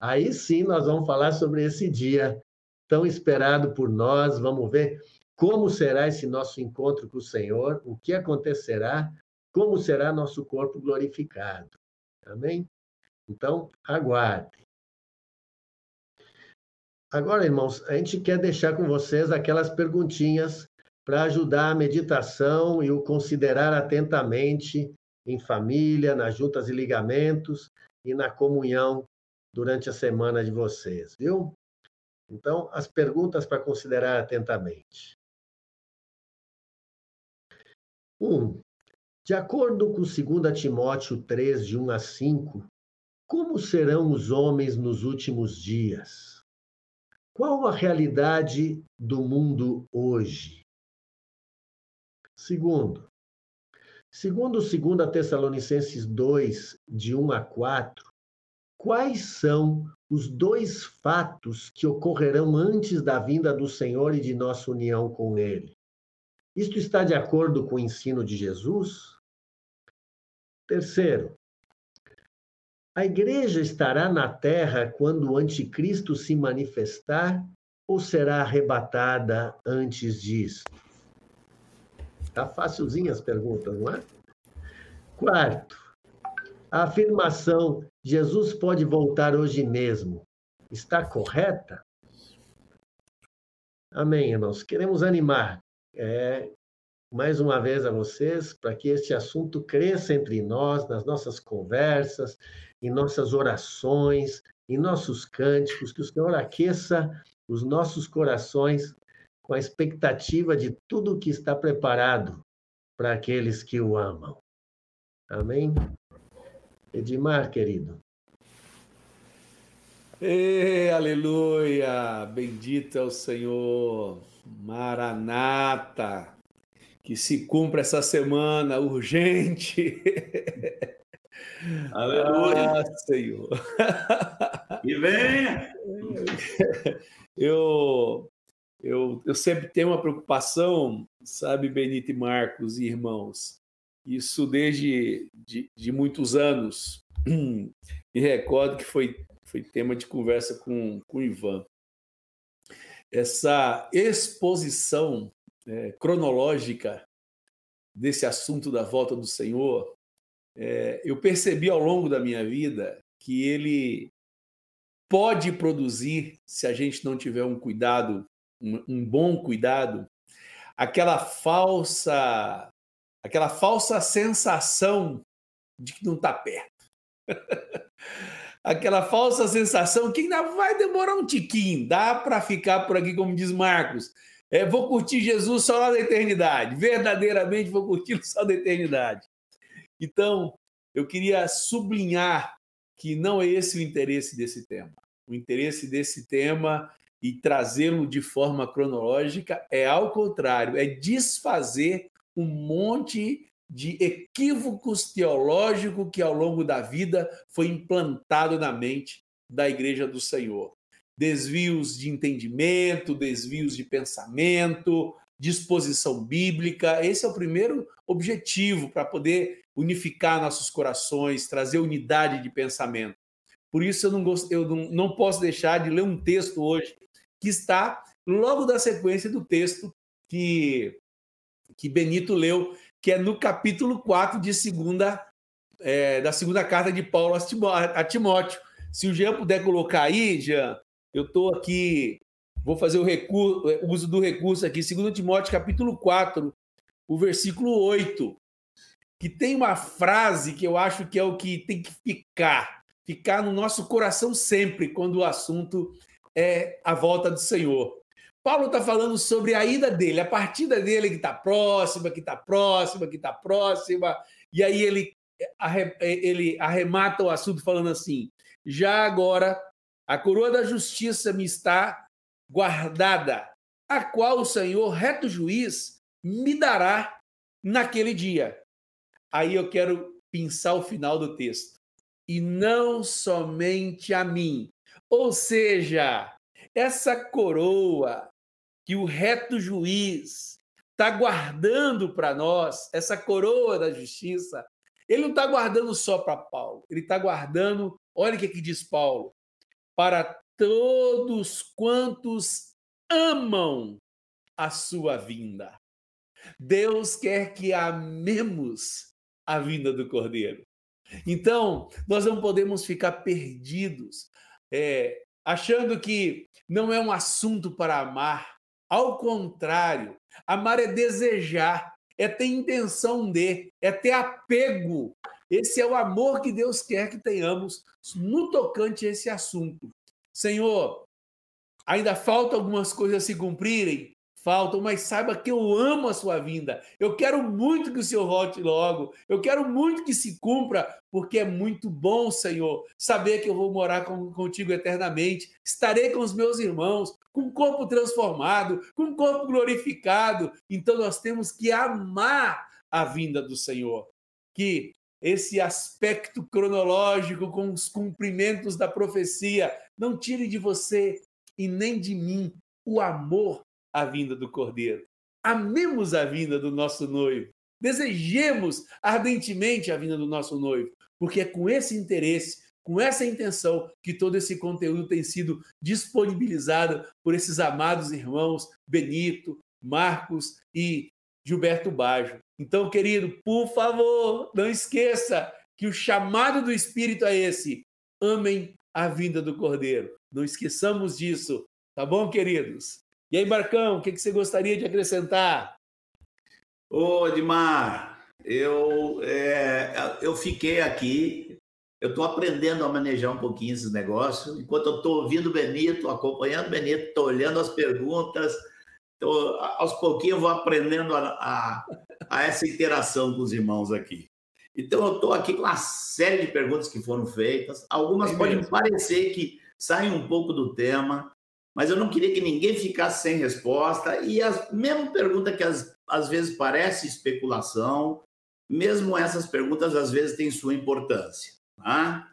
Aí sim nós vamos falar sobre esse dia tão esperado por nós, vamos ver como será esse nosso encontro com o Senhor, o que acontecerá, como será nosso corpo glorificado. Amém? Então, aguardem. Agora, irmãos, a gente quer deixar com vocês aquelas perguntinhas para ajudar a meditação e o considerar atentamente em família, nas juntas e ligamentos e na comunhão durante a semana de vocês, viu? Então, as perguntas para considerar atentamente. Um, de acordo com 2 Timóteo 3, de 1 a 5, como serão os homens nos últimos dias? Qual a realidade do mundo hoje? Segundo, Segundo 2 Tessalonicenses 2, de 1 a 4, quais são os dois fatos que ocorrerão antes da vinda do Senhor e de nossa união com Ele? Isto está de acordo com o ensino de Jesus? Terceiro, a igreja estará na terra quando o anticristo se manifestar ou será arrebatada antes disso? Tá facilzinha as perguntas, não é? Quarto, a afirmação Jesus pode voltar hoje mesmo está correta? Amém, irmãos. Queremos animar é, mais uma vez a vocês para que este assunto cresça entre nós, nas nossas conversas, em nossas orações, em nossos cânticos, que o Senhor aqueça os nossos corações com a expectativa de tudo que está preparado para aqueles que o amam. Amém? Edmar, querido. Ei, aleluia! Bendito é o Senhor. Maranata. Que se cumpra essa semana urgente. Aleluia. Ah, Senhor. E venha. Eu eu, eu sempre tenho uma preocupação, sabe, Benito e Marcos e irmãos, isso desde de, de muitos anos. Me recordo que foi, foi tema de conversa com, com o Ivan. Essa exposição é, cronológica desse assunto da volta do Senhor, é, eu percebi ao longo da minha vida que ele pode produzir, se a gente não tiver um cuidado um, um bom cuidado, aquela falsa aquela falsa sensação de que não está perto. aquela falsa sensação que ainda vai demorar um tiquinho, dá para ficar por aqui, como diz Marcos. É, vou curtir Jesus só lá da eternidade, verdadeiramente vou curtir só da eternidade. Então, eu queria sublinhar que não é esse o interesse desse tema. O interesse desse tema e trazê-lo de forma cronológica é ao contrário, é desfazer um monte de equívocos teológicos que ao longo da vida foi implantado na mente da igreja do Senhor. Desvios de entendimento, desvios de pensamento, disposição bíblica. Esse é o primeiro objetivo para poder unificar nossos corações, trazer unidade de pensamento. Por isso eu não, gosto, eu não, não posso deixar de ler um texto hoje que está logo da sequência do texto que, que Benito leu, que é no capítulo 4 de segunda, é, da segunda carta de Paulo a Timóteo. Se o Jean puder colocar aí, Jean, eu estou aqui, vou fazer o, recurso, uso do recurso aqui, 2 Timóteo capítulo 4, o versículo 8, que tem uma frase que eu acho que é o que tem que ficar, ficar no nosso coração sempre quando o assunto é a volta do Senhor. Paulo está falando sobre a ida dele, a partida dele que está próxima, que está próxima, que está próxima. E aí ele, ele arremata o assunto falando assim: já agora a coroa da justiça me está guardada, a qual o Senhor, reto juiz, me dará naquele dia. Aí eu quero pensar o final do texto. E não somente a mim. Ou seja, essa coroa que o reto juiz está guardando para nós, essa coroa da justiça, ele não está guardando só para Paulo, ele está guardando, olha o que, que diz Paulo, para todos quantos amam a sua vinda. Deus quer que amemos a vinda do Cordeiro. Então, nós não podemos ficar perdidos, é, achando que não é um assunto para amar, ao contrário, amar é desejar, é ter intenção de, é ter apego. Esse é o amor que Deus quer que tenhamos no tocante a esse assunto. Senhor, ainda falta algumas coisas a se cumprirem, faltam, mas saiba que eu amo a sua vinda. Eu quero muito que o Senhor volte logo. Eu quero muito que se cumpra, porque é muito bom, Senhor, saber que eu vou morar com, contigo eternamente. Estarei com os meus irmãos, com o corpo transformado, com o corpo glorificado. Então nós temos que amar a vinda do Senhor. Que esse aspecto cronológico com os cumprimentos da profecia não tire de você e nem de mim o amor a vinda do Cordeiro. Amemos a vinda do nosso noivo. Desejemos ardentemente a vinda do nosso noivo, porque é com esse interesse, com essa intenção que todo esse conteúdo tem sido disponibilizado por esses amados irmãos Benito, Marcos e Gilberto Bajo. Então, querido, por favor, não esqueça que o chamado do Espírito é esse: amem a vinda do Cordeiro. Não esqueçamos disso, tá bom, queridos? E aí, Marcão, o que, você gostaria de acrescentar? Ô, Edmar, eu, é, eu fiquei aqui, eu estou aprendendo a manejar um pouquinho esses negócios. Enquanto eu estou ouvindo o Benito, acompanhando o Benito, estou olhando as perguntas, tô, aos pouquinhos eu vou aprendendo a, a, a essa interação com os irmãos aqui. Então, eu estou aqui com uma série de perguntas que foram feitas. Algumas é podem parecer que saem um pouco do tema, mas eu não queria que ninguém ficasse sem resposta. E a mesma pergunta que às, às vezes parece especulação, mesmo essas perguntas às vezes têm sua importância. Tá?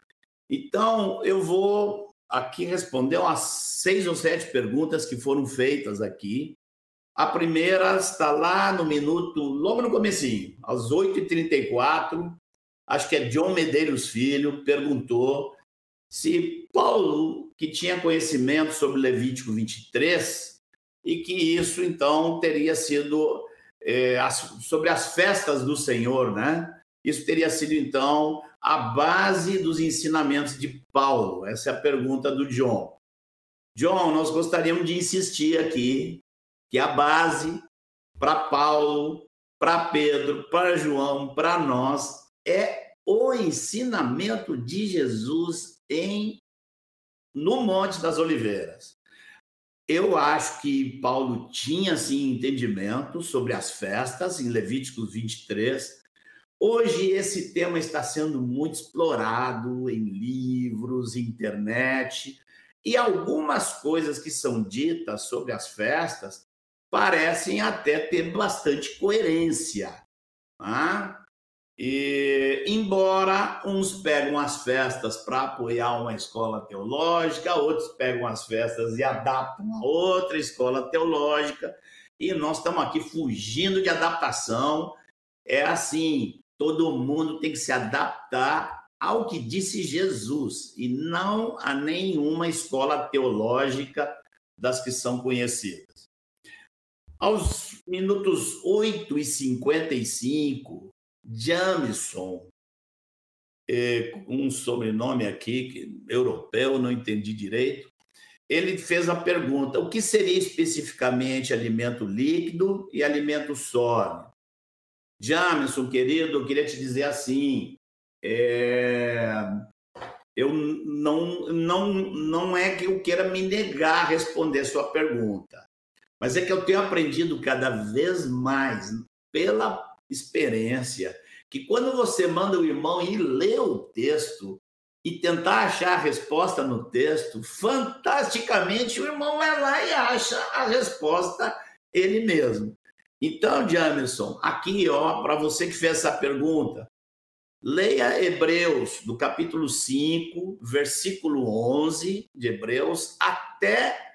Então, eu vou aqui responder umas seis ou sete perguntas que foram feitas aqui. A primeira está lá no minuto, logo no comecinho, às 8h34, acho que é John Medeiros Filho, perguntou se Paulo, que tinha conhecimento sobre Levítico 23, e que isso então teria sido é, as, sobre as festas do Senhor, né? Isso teria sido então a base dos ensinamentos de Paulo. Essa é a pergunta do John. John, nós gostaríamos de insistir aqui que a base para Paulo, para Pedro, para João, para nós é o ensinamento de Jesus em no Monte das Oliveiras. Eu acho que Paulo tinha sim entendimento sobre as festas em Levíticos 23. Hoje esse tema está sendo muito explorado em livros, internet, e algumas coisas que são ditas sobre as festas parecem até ter bastante coerência. Tá? E, embora uns pegam as festas para apoiar uma escola teológica, outros pegam as festas e adaptam a outra escola teológica, e nós estamos aqui fugindo de adaptação. É assim, todo mundo tem que se adaptar ao que disse Jesus e não a nenhuma escola teológica das que são conhecidas. Aos minutos 8 e 55, Jamison, é, um sobrenome aqui, europeu, não entendi direito, ele fez a pergunta: o que seria especificamente alimento líquido e alimento sólido? Jamison, querido, eu queria te dizer assim: é, eu não, não, não é que eu queira me negar a responder a sua pergunta, mas é que eu tenho aprendido cada vez mais pela experiência que quando você manda o irmão ir ler o texto e tentar achar a resposta no texto, fantasticamente o irmão vai lá e acha a resposta ele mesmo. Então, Jamerson, aqui, ó, para você que fez essa pergunta, leia Hebreus, do capítulo 5, versículo 11 de Hebreus, até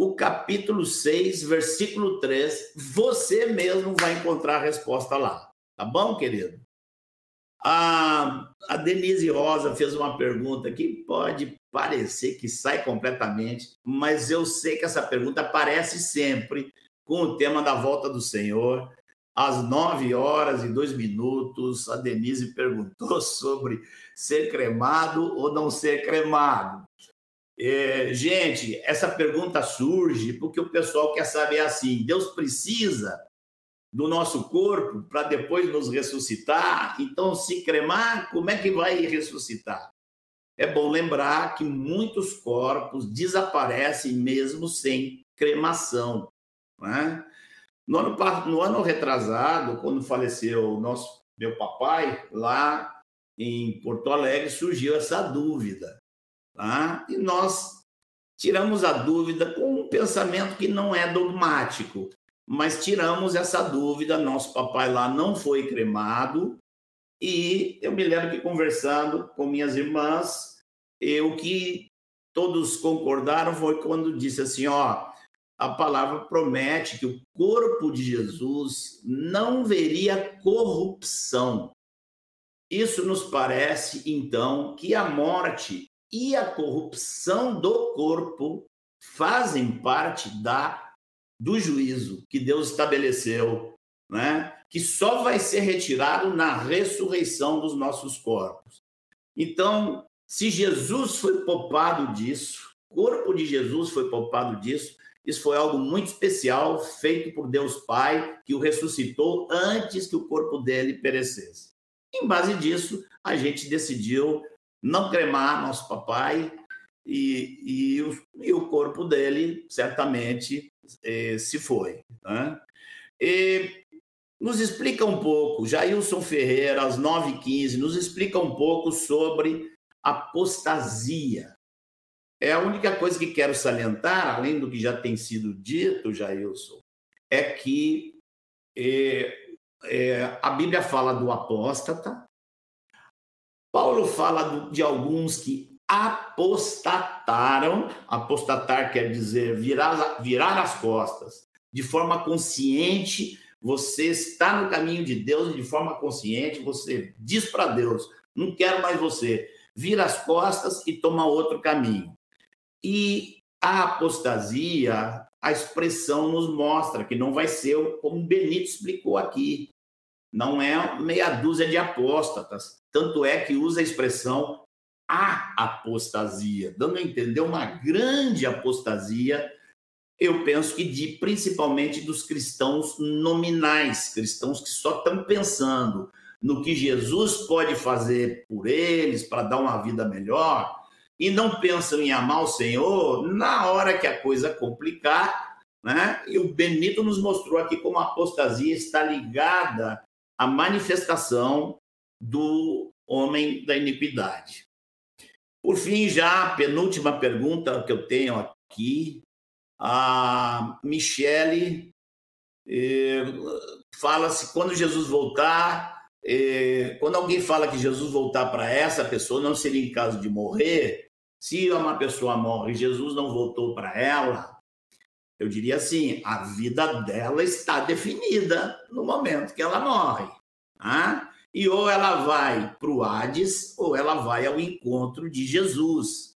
o capítulo 6, versículo 3, você mesmo vai encontrar a resposta lá. Tá bom, querido? A, a Denise Rosa fez uma pergunta que pode parecer que sai completamente, mas eu sei que essa pergunta aparece sempre com o tema da volta do Senhor. Às nove horas e dois minutos, a Denise perguntou sobre ser cremado ou não ser cremado. É, gente, essa pergunta surge porque o pessoal quer saber assim: Deus precisa do nosso corpo para depois nos ressuscitar? Então, se cremar, como é que vai ressuscitar? É bom lembrar que muitos corpos desaparecem mesmo sem cremação. Né? No, ano, no ano retrasado, quando faleceu nosso meu papai, lá em Porto Alegre, surgiu essa dúvida. Tá? E nós tiramos a dúvida com um pensamento que não é dogmático, mas tiramos essa dúvida. Nosso papai lá não foi cremado, e eu me lembro que conversando com minhas irmãs, o que todos concordaram foi quando disse assim: ó, a palavra promete que o corpo de Jesus não veria corrupção. Isso nos parece, então, que a morte e a corrupção do corpo fazem parte da do juízo que Deus estabeleceu, né? Que só vai ser retirado na ressurreição dos nossos corpos. Então, se Jesus foi poupado disso, o corpo de Jesus foi poupado disso, isso foi algo muito especial, feito por Deus Pai, que o ressuscitou antes que o corpo dele perecesse. Em base disso, a gente decidiu não cremar nosso papai e, e, o, e o corpo dele certamente eh, se foi. Né? E nos explica um pouco, Jailson Ferreira, às 9h15, nos explica um pouco sobre apostasia. É a única coisa que quero salientar, além do que já tem sido dito, Jailson, é que é, é, a Bíblia fala do apóstata, Paulo fala de alguns que apostataram, apostatar quer dizer virar, virar as costas, de forma consciente, você está no caminho de Deus e de forma consciente você diz para Deus: não quero mais você, vira as costas e toma outro caminho. E a apostasia, a expressão nos mostra que não vai ser como Benito explicou aqui. Não é meia dúzia de apóstatas, tanto é que usa a expressão a apostasia, dando a entender uma grande apostasia, eu penso que de principalmente dos cristãos nominais, cristãos que só estão pensando no que Jesus pode fazer por eles para dar uma vida melhor, e não pensam em amar o Senhor na hora que a coisa complicar, né? E o Benito nos mostrou aqui como a apostasia está ligada à manifestação do homem da iniquidade. Por fim, já a penúltima pergunta que eu tenho aqui, a Michele eh, fala-se quando Jesus voltar, eh, quando alguém fala que Jesus voltar para essa pessoa, não seria em caso de morrer, se uma pessoa morre e Jesus não voltou para ela, eu diria assim, a vida dela está definida no momento que ela morre. Tá? E ou ela vai para o Hades, ou ela vai ao encontro de Jesus.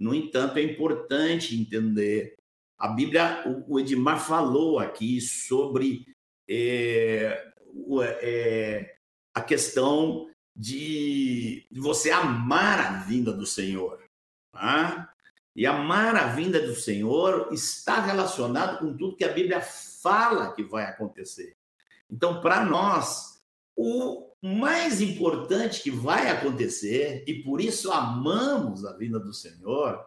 No entanto, é importante entender. A Bíblia, o Edmar falou aqui sobre é, é, a questão de você amar a vinda do Senhor. Tá? E a vinda do Senhor está relacionado com tudo que a Bíblia fala que vai acontecer. Então, para nós, o mais importante que vai acontecer, e por isso amamos a vinda do Senhor,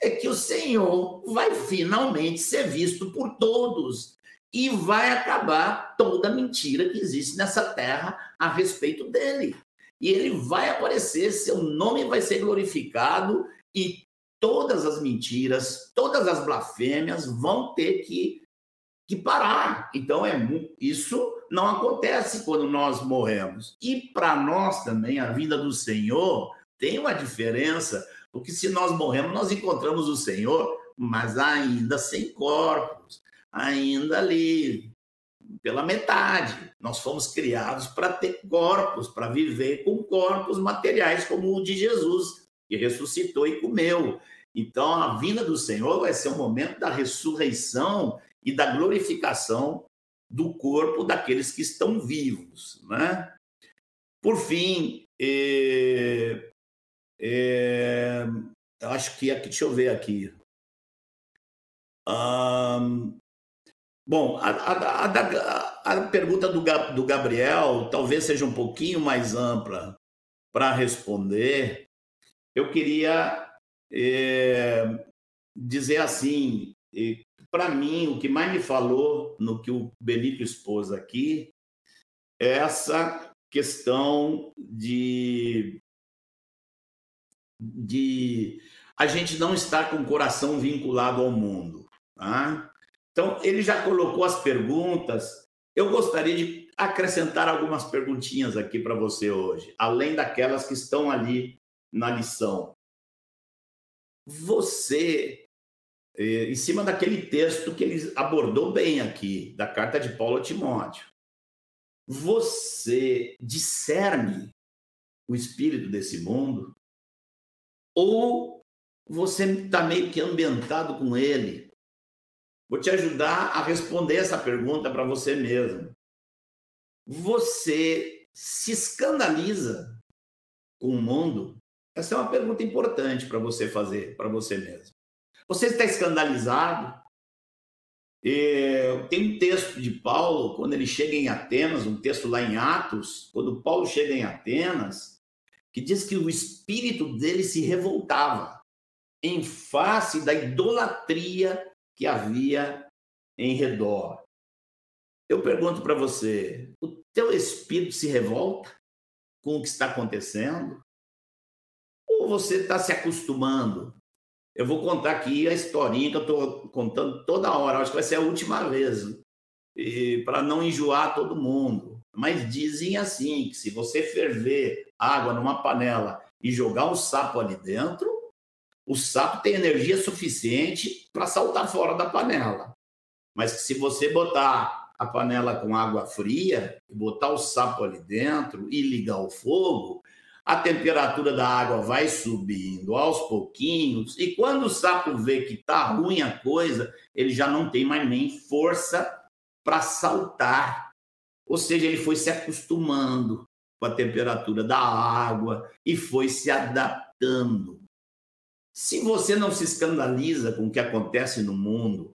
é que o Senhor vai finalmente ser visto por todos e vai acabar toda mentira que existe nessa terra a respeito dele. E ele vai aparecer, seu nome vai ser glorificado e todas as mentiras, todas as blasfêmias vão ter que, que parar. Então, é isso não acontece quando nós morremos. E para nós também, a vida do Senhor tem uma diferença, porque se nós morremos, nós encontramos o Senhor, mas ainda sem corpos, ainda ali, pela metade. Nós fomos criados para ter corpos, para viver com corpos materiais como o de Jesus que ressuscitou e comeu. Então, a vinda do Senhor vai ser o momento da ressurreição e da glorificação do corpo daqueles que estão vivos. Né? Por fim, é, é, acho que aqui, deixa eu ver aqui. bom, a, a, a, a, pergunta do, do Gabriel talvez seja um pouquinho mais ampla para responder, eu queria é, dizer assim, para mim, o que mais me falou no que o Benito expôs aqui é essa questão de, de a gente não estar com o coração vinculado ao mundo. Tá? Então, ele já colocou as perguntas. Eu gostaria de acrescentar algumas perguntinhas aqui para você hoje, além daquelas que estão ali na lição. Você, eh, em cima daquele texto que ele abordou bem aqui, da carta de Paulo a Timóteo, você discerne o espírito desse mundo? Ou você está meio que ambientado com ele? Vou te ajudar a responder essa pergunta para você mesmo. Você se escandaliza com o mundo essa é uma pergunta importante para você fazer para você mesmo. Você está escandalizado? tem um texto de Paulo, quando ele chega em Atenas, um texto lá em Atos, quando Paulo chega em Atenas, que diz que o espírito dele se revoltava em face da idolatria que havia em redor. Eu pergunto para você: o teu espírito se revolta com o que está acontecendo? Você está se acostumando? Eu vou contar aqui a historinha que eu estou contando toda hora, acho que vai ser a última vez, para não enjoar todo mundo. Mas dizem assim: que se você ferver água numa panela e jogar um sapo ali dentro, o sapo tem energia suficiente para saltar fora da panela. Mas se você botar a panela com água fria, botar o sapo ali dentro e ligar o fogo, a temperatura da água vai subindo aos pouquinhos, e quando o sapo vê que está ruim a coisa, ele já não tem mais nem força para saltar. Ou seja, ele foi se acostumando com a temperatura da água e foi se adaptando. Se você não se escandaliza com o que acontece no mundo,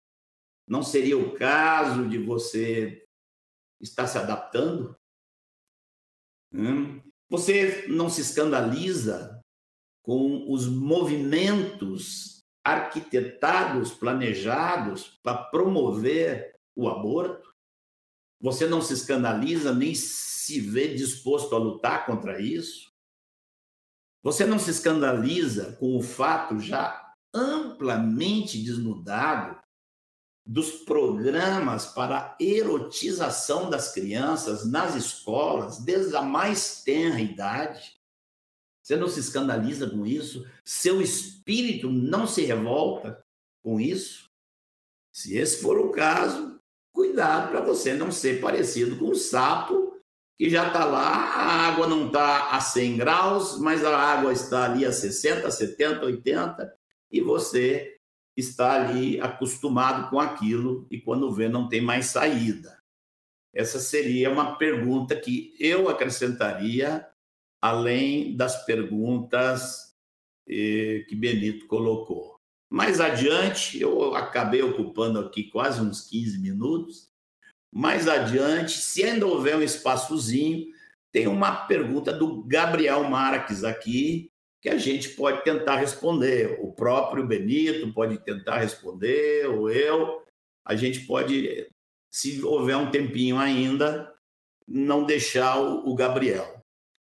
não seria o caso de você estar se adaptando? Hum? Você não se escandaliza com os movimentos arquitetados, planejados para promover o aborto? Você não se escandaliza nem se vê disposto a lutar contra isso? Você não se escandaliza com o fato já amplamente desnudado dos programas para erotização das crianças nas escolas desde a mais tenra idade? Você não se escandaliza com isso? Seu espírito não se revolta com isso? Se esse for o caso, cuidado para você não ser parecido com um sapo que já está lá, a água não está a 100 graus, mas a água está ali a 60, 70, 80, e você está ali acostumado com aquilo e quando vê não tem mais saída. Essa seria uma pergunta que eu acrescentaria além das perguntas eh, que Benito colocou. Mais adiante, eu acabei ocupando aqui quase uns 15 minutos. Mais adiante, se ainda houver um espaçozinho, tem uma pergunta do Gabriel Marques aqui, que a gente pode tentar responder. O próprio Benito pode tentar responder, ou eu. A gente pode, se houver um tempinho ainda, não deixar o Gabriel.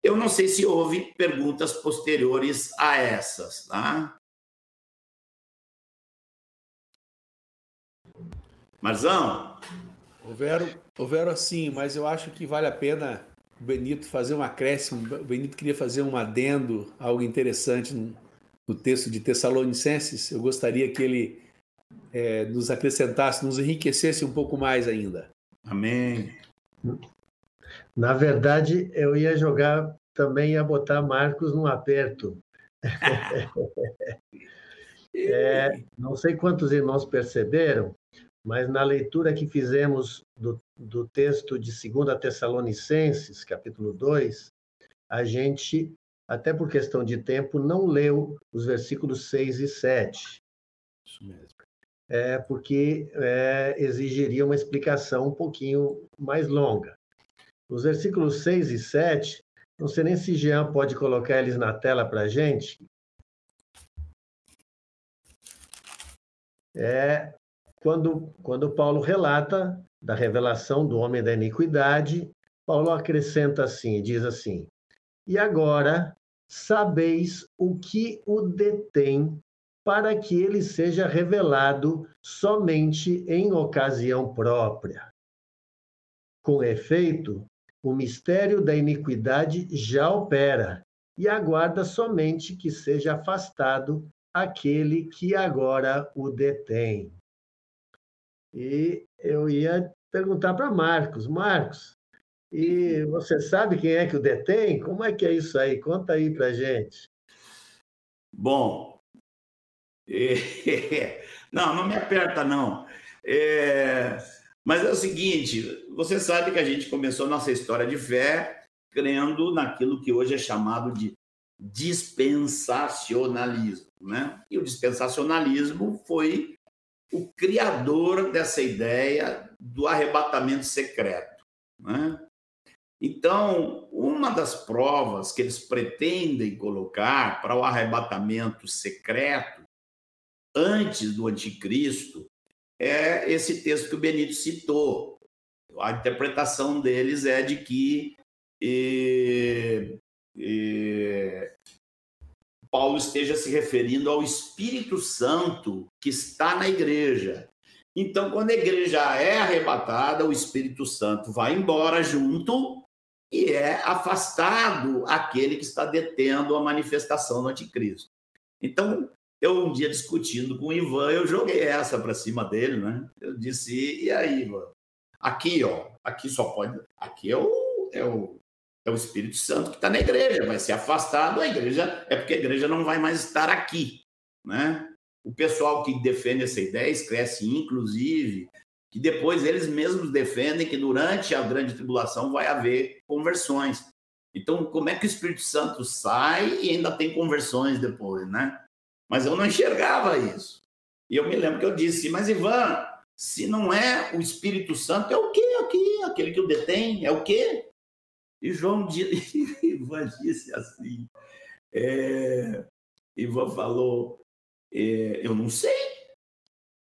Eu não sei se houve perguntas posteriores a essas, tá? Marzão? Houveram, houveram assim, mas eu acho que vale a pena Benito fazer um acréscimo. O Benito queria fazer um adendo, algo interessante no, no texto de Tessalonicenses. Eu gostaria que ele é, nos acrescentasse, nos enriquecesse um pouco mais ainda. Amém. Na verdade, eu ia jogar também ia botar Marcos num aperto. é, não sei quantos irmãos perceberam, mas na leitura que fizemos do, do texto de 2 Tessalonicenses, capítulo 2, a gente, até por questão de tempo, não leu os versículos 6 e 7. Isso mesmo. É, porque é, exigiria uma explicação um pouquinho mais longa. Os versículos 6 e 7, não sei nem se Jean pode colocar eles na tela para a gente. É quando, quando Paulo relata da revelação do homem da iniquidade, Paulo acrescenta assim, diz assim: E agora sabeis o que o detém para que ele seja revelado somente em ocasião própria. Com efeito, o mistério da iniquidade já opera e aguarda somente que seja afastado aquele que agora o detém. E eu ia perguntar para Marcos, Marcos, e você sabe quem é que o detém? Como é que é isso aí? Conta aí para gente. Bom, não, não me aperta não. É... Mas é o seguinte, você sabe que a gente começou nossa história de fé crendo naquilo que hoje é chamado de dispensacionalismo, né? E o dispensacionalismo foi o criador dessa ideia do arrebatamento secreto, né? Então, uma das provas que eles pretendem colocar para o arrebatamento secreto antes do anticristo é esse texto que o Benito citou. A interpretação deles é de que e, e, Paulo esteja se referindo ao Espírito Santo que está na igreja. Então, quando a igreja é arrebatada, o Espírito Santo vai embora junto e é afastado aquele que está detendo a manifestação do anticristo. Então, eu, um dia discutindo com o Ivan, eu joguei essa para cima dele, né? Eu disse, e aí, Ivan? Aqui, ó, aqui só pode. Aqui é o, é o, é o Espírito Santo que está na igreja, vai ser afastado, a igreja, é porque a igreja não vai mais estar aqui, né? O pessoal que defende essa ideia escreve, inclusive, que depois eles mesmos defendem que durante a grande tribulação vai haver conversões. Então, como é que o Espírito Santo sai e ainda tem conversões depois, né? Mas eu não enxergava isso. E eu me lembro que eu disse, mas Ivan, se não é o Espírito Santo, é o quê aqui? Aquele que o detém, é o quê? E João Ivan disse assim, é, Ivan falou, é, eu não sei.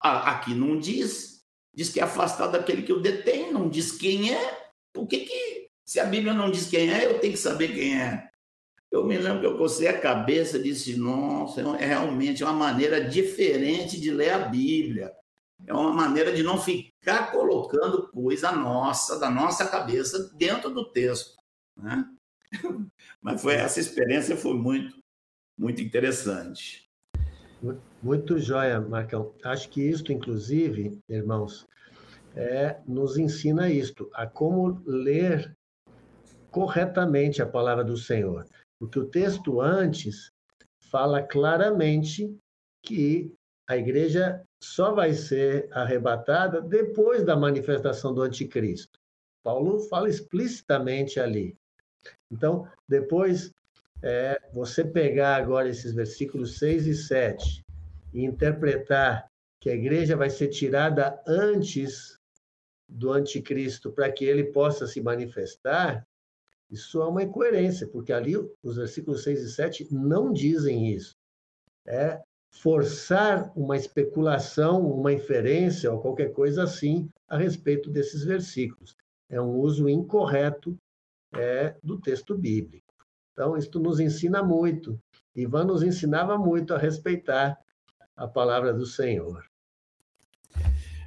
Aqui não diz. Diz que é afastado daquele que o detém, não diz quem é. Por que, que se a Bíblia não diz quem é, eu tenho que saber quem é? Eu me lembro que eu cocei a cabeça e disse: nossa, é realmente uma maneira diferente de ler a Bíblia. É uma maneira de não ficar colocando coisa nossa, da nossa cabeça, dentro do texto. Né? Mas foi essa experiência foi muito, muito interessante. Muito jóia, Marcão. Acho que isto, inclusive, irmãos, é, nos ensina isto, a como ler corretamente a palavra do Senhor. Porque o texto antes fala claramente que a igreja só vai ser arrebatada depois da manifestação do anticristo. Paulo fala explicitamente ali. Então, depois, é, você pegar agora esses versículos 6 e 7 e interpretar que a igreja vai ser tirada antes do anticristo para que ele possa se manifestar, isso é uma incoerência, porque ali os versículos 6 e 7 não dizem isso. É forçar uma especulação, uma inferência ou qualquer coisa assim a respeito desses versículos. É um uso incorreto é, do texto bíblico. Então, isso nos ensina muito. Ivan nos ensinava muito a respeitar a palavra do Senhor.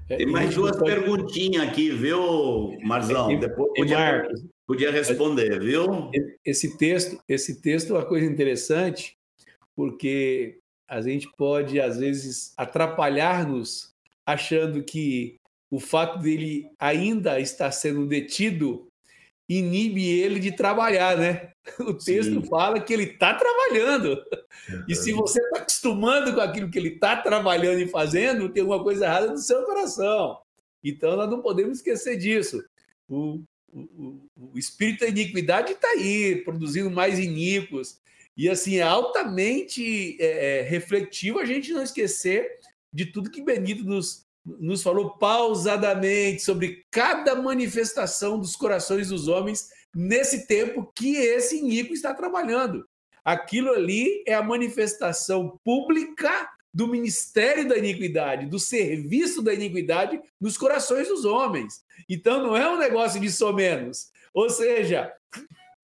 É, Tem mais duas perguntinhas aqui, viu, Marzão? Depois podia, Marcos, podia responder, viu? Esse texto, esse texto é uma coisa interessante, porque a gente pode, às vezes, atrapalhar-nos achando que o fato dele ainda estar sendo detido inibe ele de trabalhar, né? O texto Sim. fala que ele está trabalhando. E se você está acostumando com aquilo que ele está trabalhando e fazendo, tem alguma coisa errada no seu coração. Então nós não podemos esquecer disso. O, o, o espírito da iniquidade está aí, produzindo mais iníquos. E assim, é altamente é, é, refletivo a gente não esquecer de tudo que Benito nos, nos falou pausadamente sobre cada manifestação dos corações dos homens nesse tempo que esse Nico está trabalhando. Aquilo ali é a manifestação pública do ministério da iniquidade, do serviço da iniquidade nos corações dos homens. Então não é um negócio de somenos. Ou seja,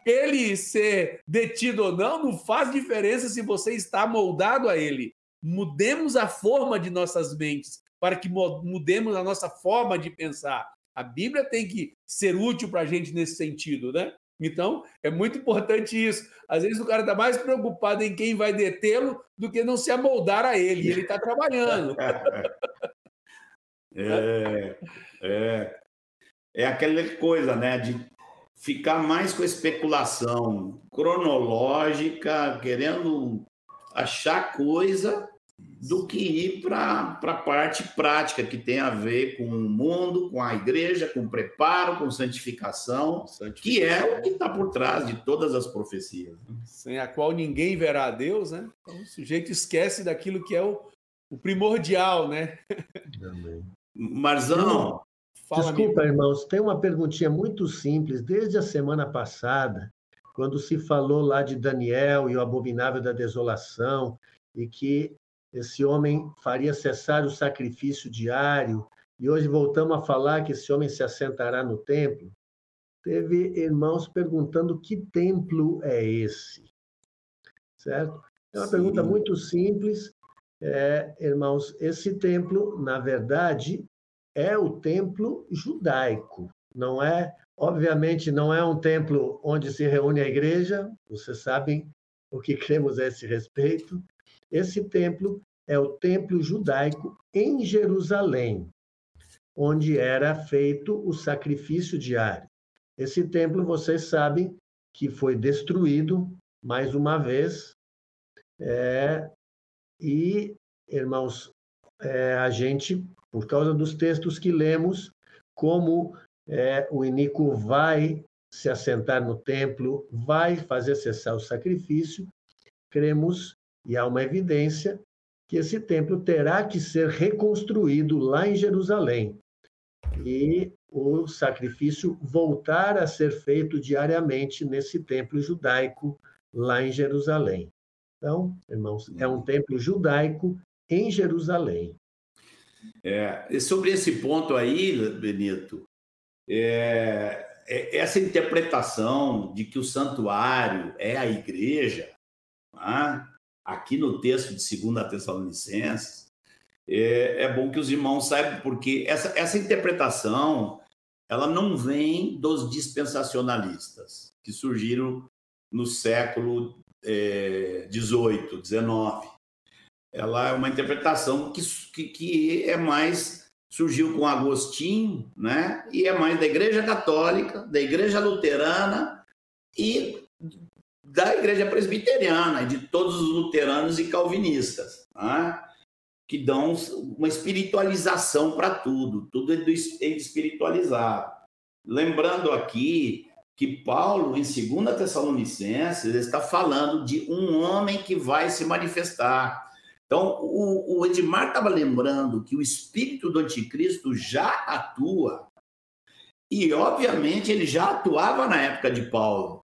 ele ser detido ou não não faz diferença se você está moldado a ele. Mudemos a forma de nossas mentes, para que mudemos a nossa forma de pensar. A Bíblia tem que ser útil para a gente nesse sentido, né? Então, é muito importante isso. Às vezes o cara está mais preocupado em quem vai detê-lo do que não se amoldar a ele. Ele está trabalhando. é, é, é aquela coisa, né? De ficar mais com especulação cronológica, querendo achar coisa do que ir para a parte prática, que tem a ver com o mundo, com a igreja, com preparo, com santificação, santificação. que é o que está por trás de todas as profecias. Sem a qual ninguém verá a Deus, né? Então, o sujeito esquece daquilo que é o, o primordial, né? Marzão. Fala, Desculpa, amigo. irmãos, tem uma perguntinha muito simples. Desde a semana passada, quando se falou lá de Daniel e o abominável da desolação, e que esse homem faria cessar o sacrifício diário, e hoje voltamos a falar que esse homem se assentará no templo. Teve irmãos perguntando que templo é esse, certo? É uma Sim. pergunta muito simples, é, irmãos. Esse templo, na verdade, é o templo judaico, não é? Obviamente, não é um templo onde se reúne a igreja, vocês sabem o que cremos a esse respeito, esse templo é o templo judaico em Jerusalém, onde era feito o sacrifício diário. Esse templo, vocês sabem, que foi destruído mais uma vez. É, e, irmãos, é, a gente, por causa dos textos que lemos, como é, o iníquo vai se assentar no templo, vai fazer cessar o sacrifício, cremos e há uma evidência que esse templo terá que ser reconstruído lá em Jerusalém e o sacrifício voltar a ser feito diariamente nesse templo judaico lá em Jerusalém. Então, irmãos, é um templo judaico em Jerusalém. É, e sobre esse ponto aí, Benito, é, é, essa interpretação de que o santuário é a igreja, tá? Aqui no texto de 2 Tessalonicenses, é, é, bom que os irmãos saibam, porque essa, essa interpretação ela não vem dos dispensacionalistas que surgiram no século XVIII, é, XIX. Ela é uma interpretação que, que, que é mais surgiu com Agostinho, né? E é mais da Igreja Católica, da Igreja Luterana e da Igreja Presbiteriana, de todos os luteranos e calvinistas, né? que dão uma espiritualização para tudo, tudo é, é espiritualizado. Lembrando aqui que Paulo, em 2 Tessalonicenses, está falando de um homem que vai se manifestar. Então, o, o Edmar estava lembrando que o espírito do anticristo já atua, e obviamente ele já atuava na época de Paulo.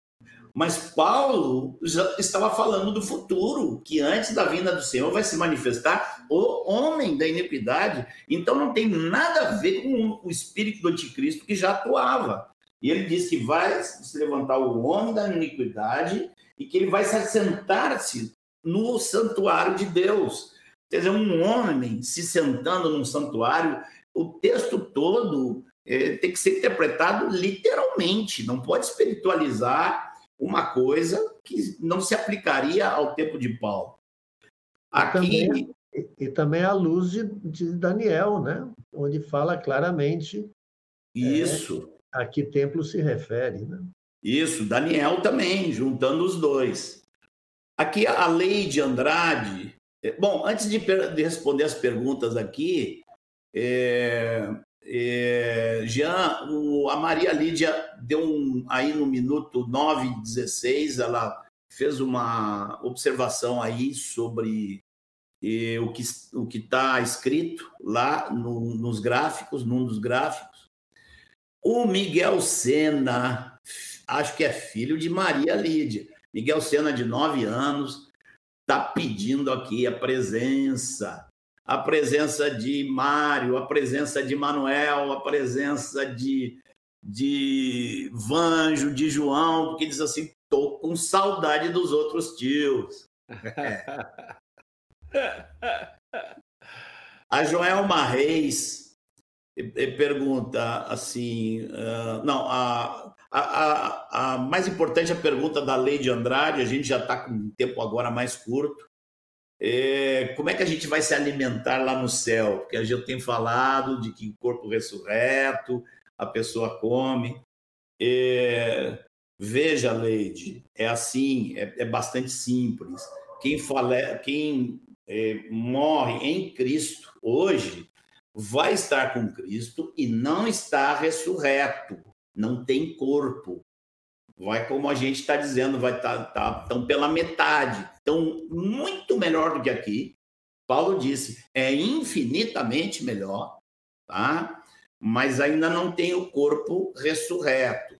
Mas Paulo estava falando do futuro, que antes da vinda do Senhor vai se manifestar o homem da iniquidade. Então não tem nada a ver com o espírito do anticristo que já atuava. E ele diz que vai se levantar o homem da iniquidade e que ele vai se assentar-se no santuário de Deus. Quer dizer, um homem se sentando num santuário, o texto todo é, tem que ser interpretado literalmente, não pode espiritualizar uma coisa que não se aplicaria ao tempo de Paulo. Aqui... E também, e também a luz de, de, Daniel, né? onde fala claramente é, isso é, a que templo se refere. Né? Isso, Daniel também, juntando os dois. Aqui a lei de Andrade. É, bom, antes de, de responder as perguntas aqui, é, é, Jean, o, a Maria Lídia deu um, aí no minuto 9 e 16, ela fez uma observação aí sobre o que o está escrito lá no, nos gráficos, num dos gráficos. O Miguel Sena, acho que é filho de Maria Lídia. Miguel Sena, de 9 anos, está pedindo aqui a presença a presença de Mário, a presença de Manuel, a presença de, de Vanjo, de João, porque diz assim: estou com saudade dos outros tios. A Joelma Reis pergunta assim: uh, não, a, a, a, a, mais importante é a pergunta da Lei de Andrade, a gente já está com um tempo agora mais curto. É, como é que a gente vai se alimentar lá no céu? Porque a gente tem falado de que o corpo ressurreto, a pessoa come. É, veja, Leide, é assim, é, é bastante simples. Quem, fala, quem é, morre em Cristo hoje vai estar com Cristo e não está ressurreto, não tem corpo vai como a gente está dizendo, vai estar tá, tá, tão pela metade, então muito melhor do que aqui. Paulo disse, é infinitamente melhor, tá? Mas ainda não tem o corpo ressurreto.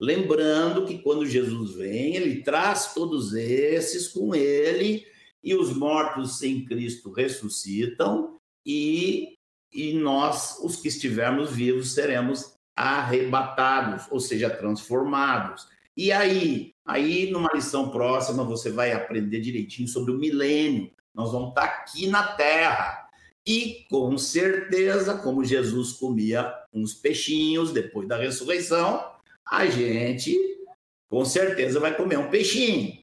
Lembrando que quando Jesus vem, ele traz todos esses com ele e os mortos em Cristo ressuscitam e, e nós, os que estivermos vivos, seremos arrebatados, ou seja, transformados. E aí, aí numa lição próxima você vai aprender direitinho sobre o milênio. Nós vamos estar aqui na Terra. E com certeza, como Jesus comia uns peixinhos depois da ressurreição, a gente com certeza vai comer um peixinho,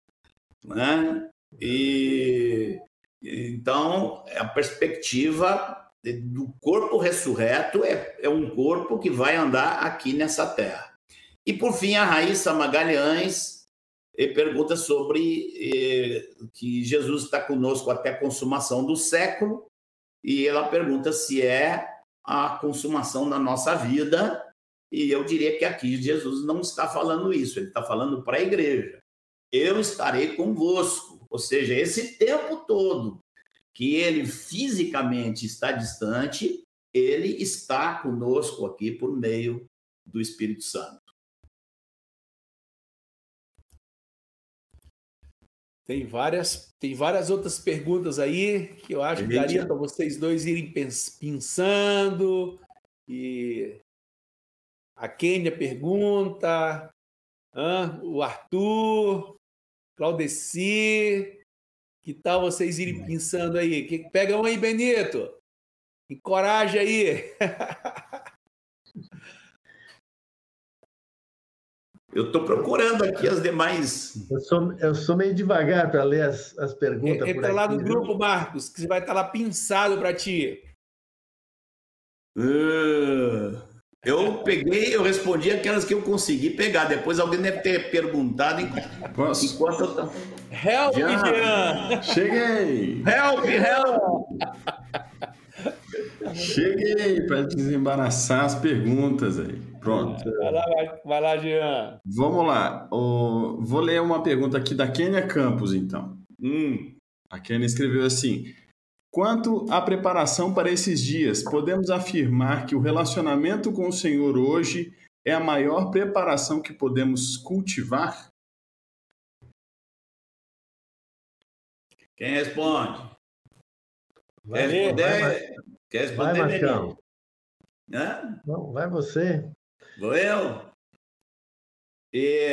né? E então a perspectiva do corpo ressurreto é, é um corpo que vai andar aqui nessa terra. E por fim, a Raíssa Magalhães pergunta sobre eh, que Jesus está conosco até a consumação do século, e ela pergunta se é a consumação da nossa vida, e eu diria que aqui Jesus não está falando isso, ele está falando para a igreja. Eu estarei convosco, ou seja, esse tempo todo que ele fisicamente está distante, ele está conosco aqui por meio do Espírito Santo. Tem várias, tem várias outras perguntas aí que eu acho que daria para vocês dois irem pensando. E a Kênia pergunta, o Arthur, Claudeci, que tal vocês irem pensando aí? Pega um aí, Benito. Encoraja aí. Eu estou procurando aqui as demais. Eu sou, eu sou meio devagar para ler as, as perguntas. Entra lá no grupo, Marcos, que você vai estar lá pinçado para ti. Uh, eu peguei, eu respondi aquelas que eu consegui pegar. Depois alguém deve ter perguntado enquanto, enquanto eu tô... Help, Jean! Cheguei! Help, help! Cheguei para desembaraçar as perguntas aí. Pronto. Vai lá, vai, vai lá, Jean. Vamos lá. O, vou ler uma pergunta aqui da Kênia Campos, então. Hum. A Kênia escreveu assim: Quanto à preparação para esses dias, podemos afirmar que o relacionamento com o Senhor hoje é a maior preparação que podemos cultivar? Quem responde? Vai, Quer responder? Vai, Quer responder, vai, Marcão. Hã? Não, vai você. Vou eu. E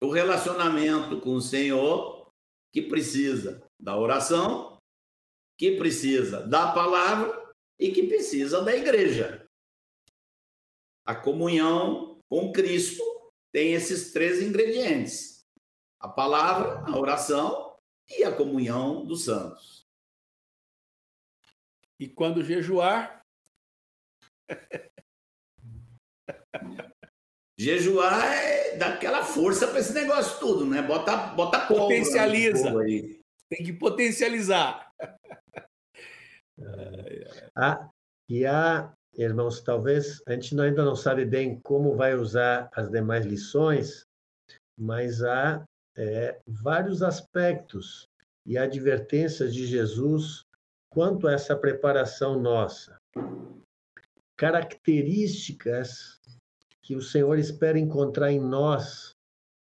o relacionamento com o Senhor que precisa da oração, que precisa da palavra e que precisa da igreja. A comunhão com Cristo tem esses três ingredientes: a palavra, a oração e a comunhão dos santos. E quando jejuar. Jejuar é dar aquela força para esse negócio tudo, né? Bota, bota Potencializa. Aí. Tem que potencializar. ah, e há, irmãos, talvez a gente ainda não sabe bem como vai usar as demais lições, mas há é, vários aspectos e advertências de Jesus quanto a essa preparação nossa. Características que o Senhor espera encontrar em nós,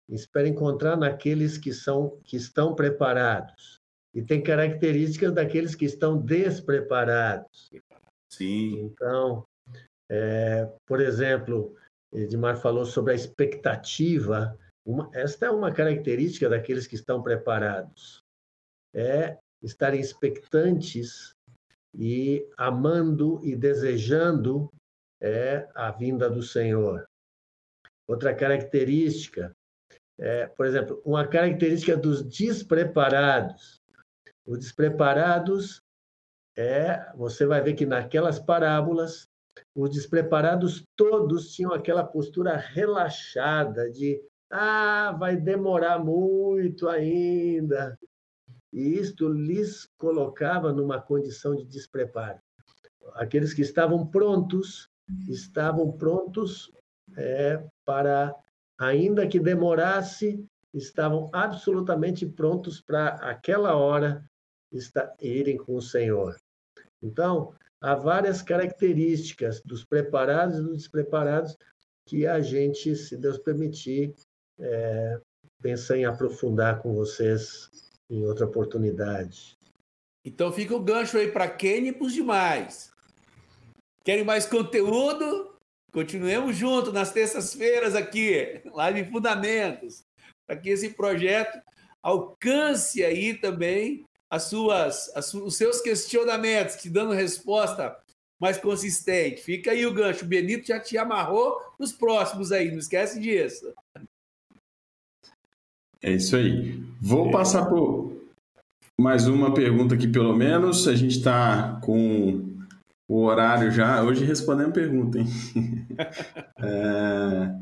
espera encontrar naqueles que são que estão preparados. E tem características daqueles que estão despreparados. Sim. Então, é, por exemplo, Edmar falou sobre a expectativa. Uma, esta é uma característica daqueles que estão preparados. É estarem expectantes e amando e desejando é a vinda do Senhor. Outra característica, é, por exemplo, uma característica dos despreparados. Os despreparados é, você vai ver que naquelas parábolas, os despreparados todos tinham aquela postura relaxada de ah, vai demorar muito ainda. E isto lhes colocava numa condição de despreparo. Aqueles que estavam prontos, estavam prontos é, para, ainda que demorasse, estavam absolutamente prontos para aquela hora estar, irem com o Senhor. Então, há várias características dos preparados e dos despreparados que a gente, se Deus permitir, é, pensa em aprofundar com vocês em outra oportunidade. Então fica o gancho aí para quem e para os demais. Querem mais conteúdo? Continuemos juntos nas terças-feiras aqui, live Fundamentos, para que esse projeto alcance aí também as suas, as, os seus questionamentos, te dando resposta mais consistente. Fica aí o gancho. O Benito já te amarrou nos próximos aí, não esquece disso. É isso aí. Vou passar por mais uma pergunta aqui, pelo menos. A gente está com o horário já. Hoje respondendo pergunta, hein? é,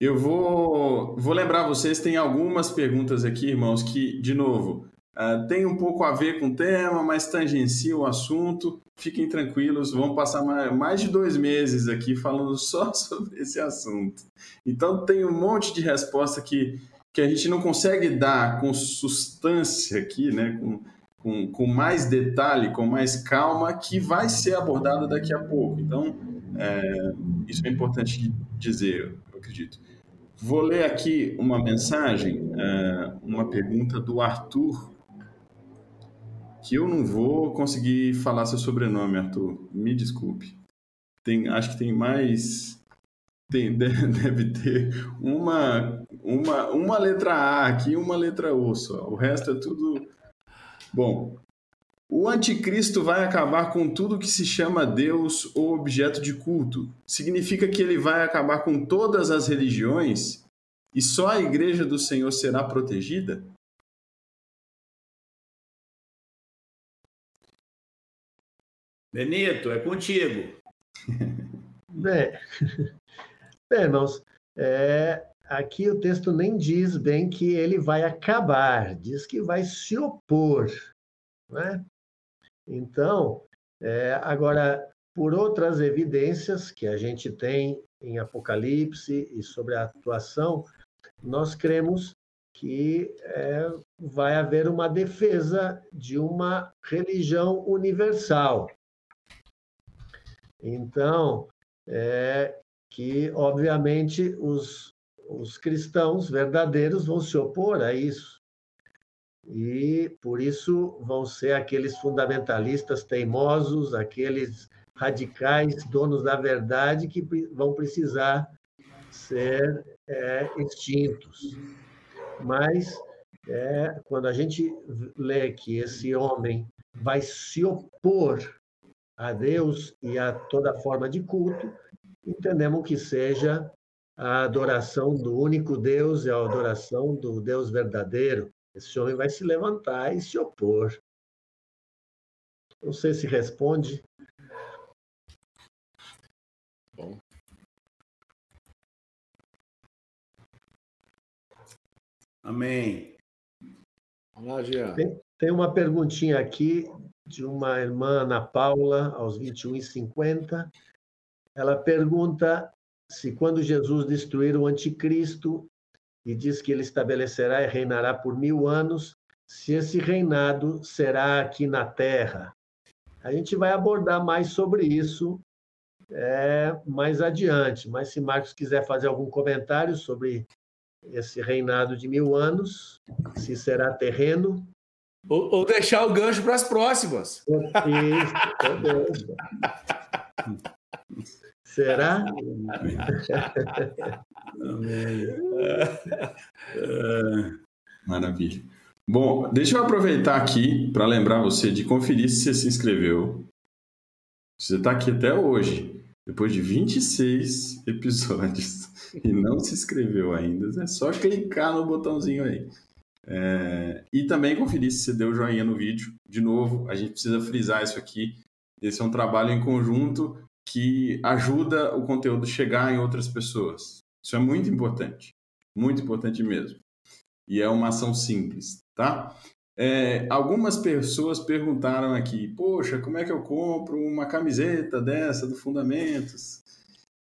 eu vou, vou lembrar vocês, tem algumas perguntas aqui, irmãos, que, de novo, uh, tem um pouco a ver com o tema, mas tangencia o assunto. Fiquem tranquilos, vamos passar mais de dois meses aqui falando só sobre esse assunto. Então, tem um monte de resposta que, que a gente não consegue dar com substância aqui, né? Com, com, com mais detalhe, com mais calma, que vai ser abordada daqui a pouco. Então, é, isso é importante dizer, eu acredito. Vou ler aqui uma mensagem, é, uma pergunta do Arthur, que eu não vou conseguir falar seu sobrenome, Arthur. Me desculpe. Tem, acho que tem mais. Tem, deve ter uma, uma, uma letra A aqui e uma letra O só. O resto é tudo. Bom, o anticristo vai acabar com tudo que se chama Deus ou objeto de culto. Significa que ele vai acabar com todas as religiões e só a igreja do Senhor será protegida? Benito, é contigo. Bem, bem irmãos, é, aqui o texto nem diz bem que ele vai acabar, diz que vai se opor. Né? Então, é, agora, por outras evidências que a gente tem em Apocalipse e sobre a atuação, nós cremos que é, vai haver uma defesa de uma religião universal. Então, é, que, obviamente, os, os cristãos verdadeiros vão se opor a isso e por isso vão ser aqueles fundamentalistas teimosos, aqueles radicais, donos da verdade, que vão precisar ser é, extintos. Mas é, quando a gente lê que esse homem vai se opor a Deus e a toda forma de culto, entendemos que seja a adoração do único Deus e a adoração do Deus verdadeiro, esse homem vai se levantar e se opor. Não sei se responde. Bom. Amém. Vamos lá, Jean. Tem, tem uma perguntinha aqui de uma irmã Ana Paula, aos 21 e 50. Ela pergunta se quando Jesus destruir o anticristo, e diz que ele estabelecerá e reinará por mil anos, se esse reinado será aqui na Terra. A gente vai abordar mais sobre isso é, mais adiante, mas se Marcos quiser fazer algum comentário sobre esse reinado de mil anos, se será terreno. Ou, ou deixar o gancho para as próximas. Isso, Será? Maravilha. Bom, deixa eu aproveitar aqui para lembrar você de conferir se você se inscreveu. Você está aqui até hoje, depois de 26 episódios, e não se inscreveu ainda, é só clicar no botãozinho aí. É... E também conferir se você deu joinha no vídeo. De novo, a gente precisa frisar isso aqui. Esse é um trabalho em conjunto que ajuda o conteúdo chegar em outras pessoas. Isso é muito importante, muito importante mesmo. E é uma ação simples, tá? É, algumas pessoas perguntaram aqui, poxa, como é que eu compro uma camiseta dessa do Fundamentos?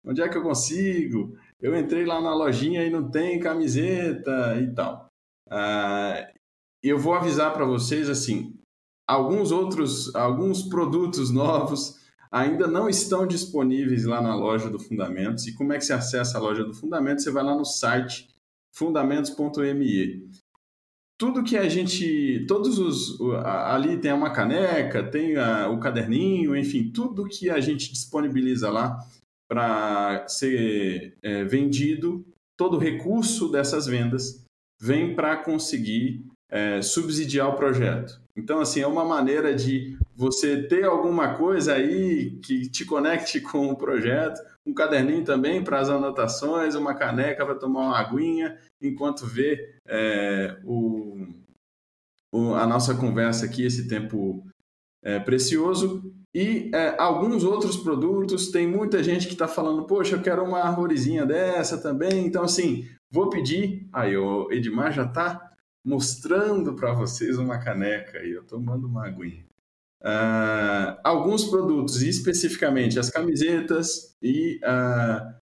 Onde é que eu consigo? Eu entrei lá na lojinha e não tem camiseta e tal. Ah, eu vou avisar para vocês assim, alguns outros, alguns produtos novos ainda não estão disponíveis lá na loja do Fundamentos. E como é que você acessa a loja do Fundamentos? Você vai lá no site fundamentos.me. Tudo que a gente, todos os, ali tem uma caneca, tem a, o caderninho, enfim, tudo que a gente disponibiliza lá para ser é, vendido, todo o recurso dessas vendas vem para conseguir é, subsidiar o projeto. Então, assim, é uma maneira de você ter alguma coisa aí que te conecte com o projeto, um caderninho também para as anotações, uma caneca para tomar uma aguinha, enquanto vê é, o, o, a nossa conversa aqui, esse tempo é, precioso. E é, alguns outros produtos, tem muita gente que está falando, poxa, eu quero uma arvorezinha dessa também. Então, assim, vou pedir. Aí, o Edmar já está mostrando para vocês uma caneca e eu tomando uma aguinha. Uh, alguns produtos, especificamente as camisetas e uh,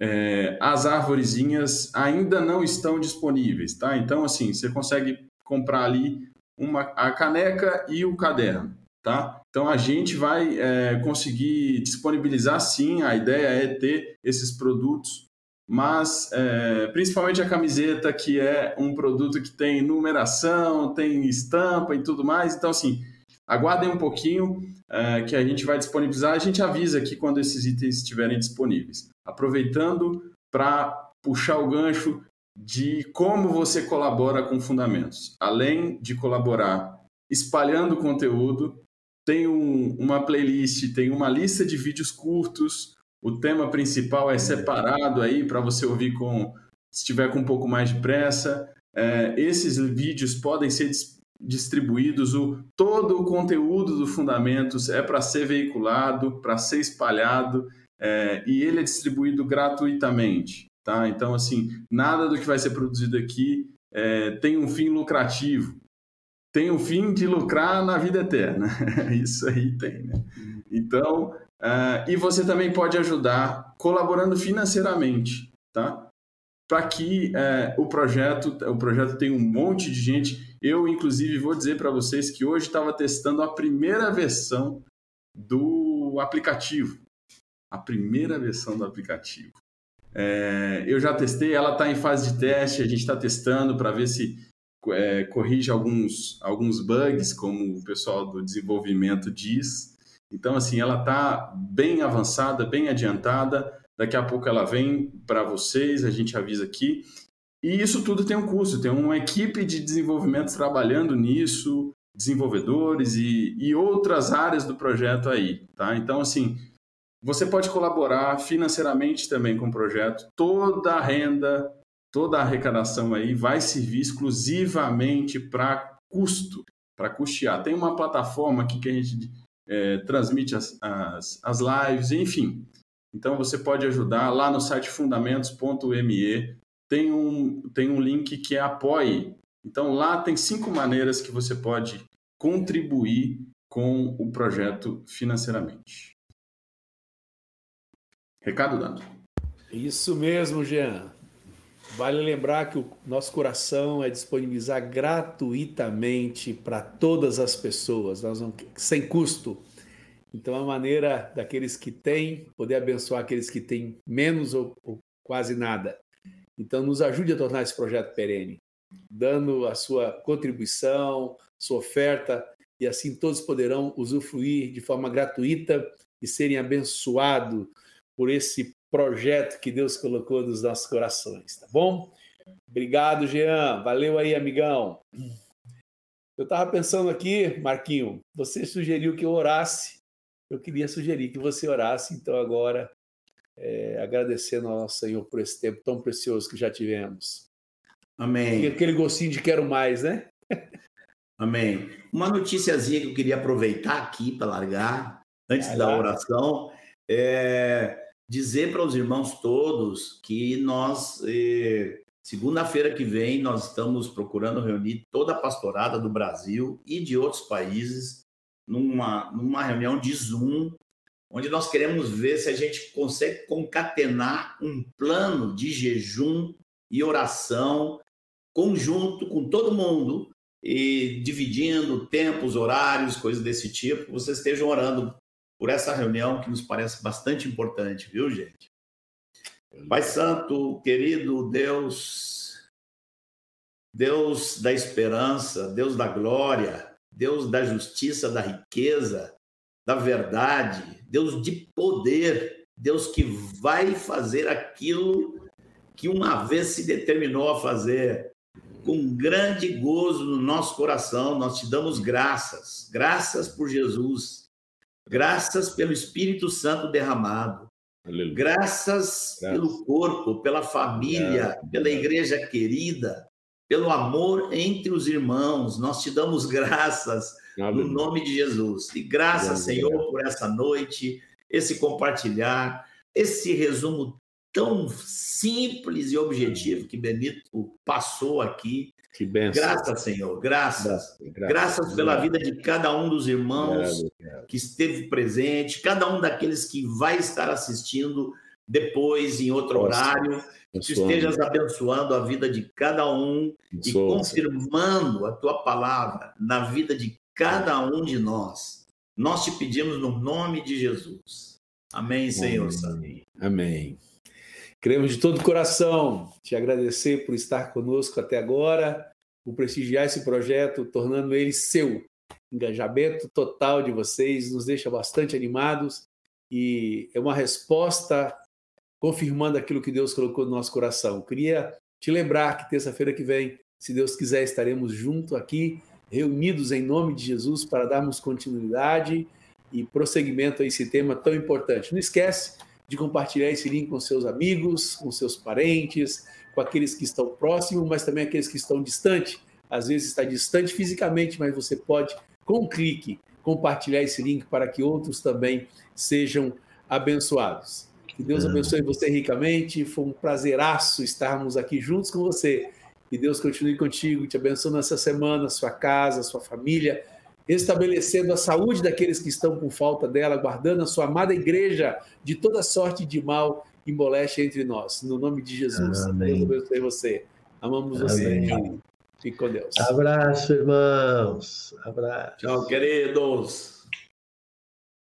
é, as arvorezinhas ainda não estão disponíveis, tá? Então, assim, você consegue comprar ali uma, a caneca e o caderno, tá? Então, a gente vai é, conseguir disponibilizar, sim, a ideia é ter esses produtos mas é, principalmente a camiseta, que é um produto que tem numeração, tem estampa e tudo mais. Então, assim, aguardem um pouquinho é, que a gente vai disponibilizar. A gente avisa aqui quando esses itens estiverem disponíveis. Aproveitando para puxar o gancho de como você colabora com fundamentos. Além de colaborar espalhando conteúdo, tem um, uma playlist, tem uma lista de vídeos curtos. O tema principal é separado aí para você ouvir com se estiver com um pouco mais de pressa. É, esses vídeos podem ser distribuídos. O, todo o conteúdo do Fundamentos é para ser veiculado, para ser espalhado, é, e ele é distribuído gratuitamente. Tá? Então, assim, nada do que vai ser produzido aqui é, tem um fim lucrativo. Tem o um fim de lucrar na vida eterna. Isso aí tem, né? Então, uh, e você também pode ajudar colaborando financeiramente, tá? Para que uh, o projeto, o projeto tem um monte de gente. Eu, inclusive, vou dizer para vocês que hoje estava testando a primeira versão do aplicativo. A primeira versão do aplicativo. É, eu já testei, ela está em fase de teste, a gente está testando para ver se é, corrige alguns, alguns bugs, como o pessoal do desenvolvimento diz. Então, assim, ela está bem avançada, bem adiantada. Daqui a pouco ela vem para vocês, a gente avisa aqui. E isso tudo tem um custo, tem uma equipe de desenvolvimento trabalhando nisso, desenvolvedores e, e outras áreas do projeto aí, tá? Então, assim, você pode colaborar financeiramente também com o projeto. Toda a renda, toda a arrecadação aí vai servir exclusivamente para custo, para custear. Tem uma plataforma aqui que a gente é, transmite as, as, as lives, enfim. Então você pode ajudar lá no site fundamentos.me. Tem um, tem um link que é apoie. Então lá tem cinco maneiras que você pode contribuir com o projeto financeiramente. Recado dado. Isso mesmo, Jean. Vale lembrar que o nosso coração é disponibilizar gratuitamente para todas as pessoas, nós vamos, sem custo. Então, a maneira daqueles que têm poder abençoar aqueles que têm menos ou, ou quase nada. Então, nos ajude a tornar esse projeto perene, dando a sua contribuição, sua oferta, e assim todos poderão usufruir de forma gratuita e serem abençoados por esse projeto que Deus colocou nos nossos corações, tá bom? Obrigado, Jean. Valeu aí, amigão. Eu estava pensando aqui, Marquinho, você sugeriu que eu orasse. Eu queria sugerir que você orasse, então agora, é, agradecendo ao nosso Senhor por esse tempo tão precioso que já tivemos. Amém. E aquele gostinho de quero mais, né? Amém. Uma noticiazinha que eu queria aproveitar aqui para largar, antes da oração, é dizer para os irmãos todos que nós, eh, segunda-feira que vem, nós estamos procurando reunir toda a pastorada do Brasil e de outros países numa, numa reunião de Zoom, onde nós queremos ver se a gente consegue concatenar um plano de jejum e oração conjunto com todo mundo e dividindo tempos, horários, coisas desse tipo, vocês estejam orando por essa reunião que nos parece bastante importante, viu, gente? Pai Santo, querido Deus, Deus da esperança, Deus da glória, Deus da justiça, da riqueza, da verdade, Deus de poder, Deus que vai fazer aquilo que uma vez se determinou a fazer. Com grande gozo no nosso coração, nós te damos graças, graças por Jesus, Graças pelo Espírito Santo derramado. Aleluia. Graças, Graças pelo corpo, pela família, pela igreja querida, pelo amor entre os irmãos. Nós te damos graças Aleluia. no nome de Jesus. E graças, Senhor, por essa noite, esse compartilhar, esse resumo tão simples e objetivo que Benito passou aqui. Que benção. Graças, Senhor, graças. Graças, graças pela vida de cada um dos irmãos que esteve presente, cada um daqueles que vai estar assistindo depois, em outro Nossa. horário. Que estejas abençoando a vida de cada um e confirmando a tua palavra na vida de cada um de nós. Nós te pedimos no nome de Jesus. Amém, Senhor. Amém. Amém. Queremos de todo o coração te agradecer por estar conosco até agora, por prestigiar esse projeto, tornando ele seu. Engajamento total de vocês nos deixa bastante animados e é uma resposta confirmando aquilo que Deus colocou no nosso coração. Queria te lembrar que terça-feira que vem, se Deus quiser, estaremos juntos aqui, reunidos em nome de Jesus para darmos continuidade e prosseguimento a esse tema tão importante. Não esquece de compartilhar esse link com seus amigos, com seus parentes, com aqueles que estão próximos, mas também aqueles que estão distantes. Às vezes está distante fisicamente, mas você pode, com um clique, compartilhar esse link para que outros também sejam abençoados. Que Deus abençoe você ricamente. Foi um prazeraço estarmos aqui juntos com você. Que Deus continue contigo, te abençoe nessa semana, sua casa, sua família, estabelecendo a saúde daqueles que estão com falta dela, guardando a sua amada igreja de toda sorte de mal e moléstia entre nós. No nome de Jesus, Amém. Deus abençoe você. Amamos Amém. você. Fique com Deus. Abraço, irmãos. Abraço. Tchau, queridos.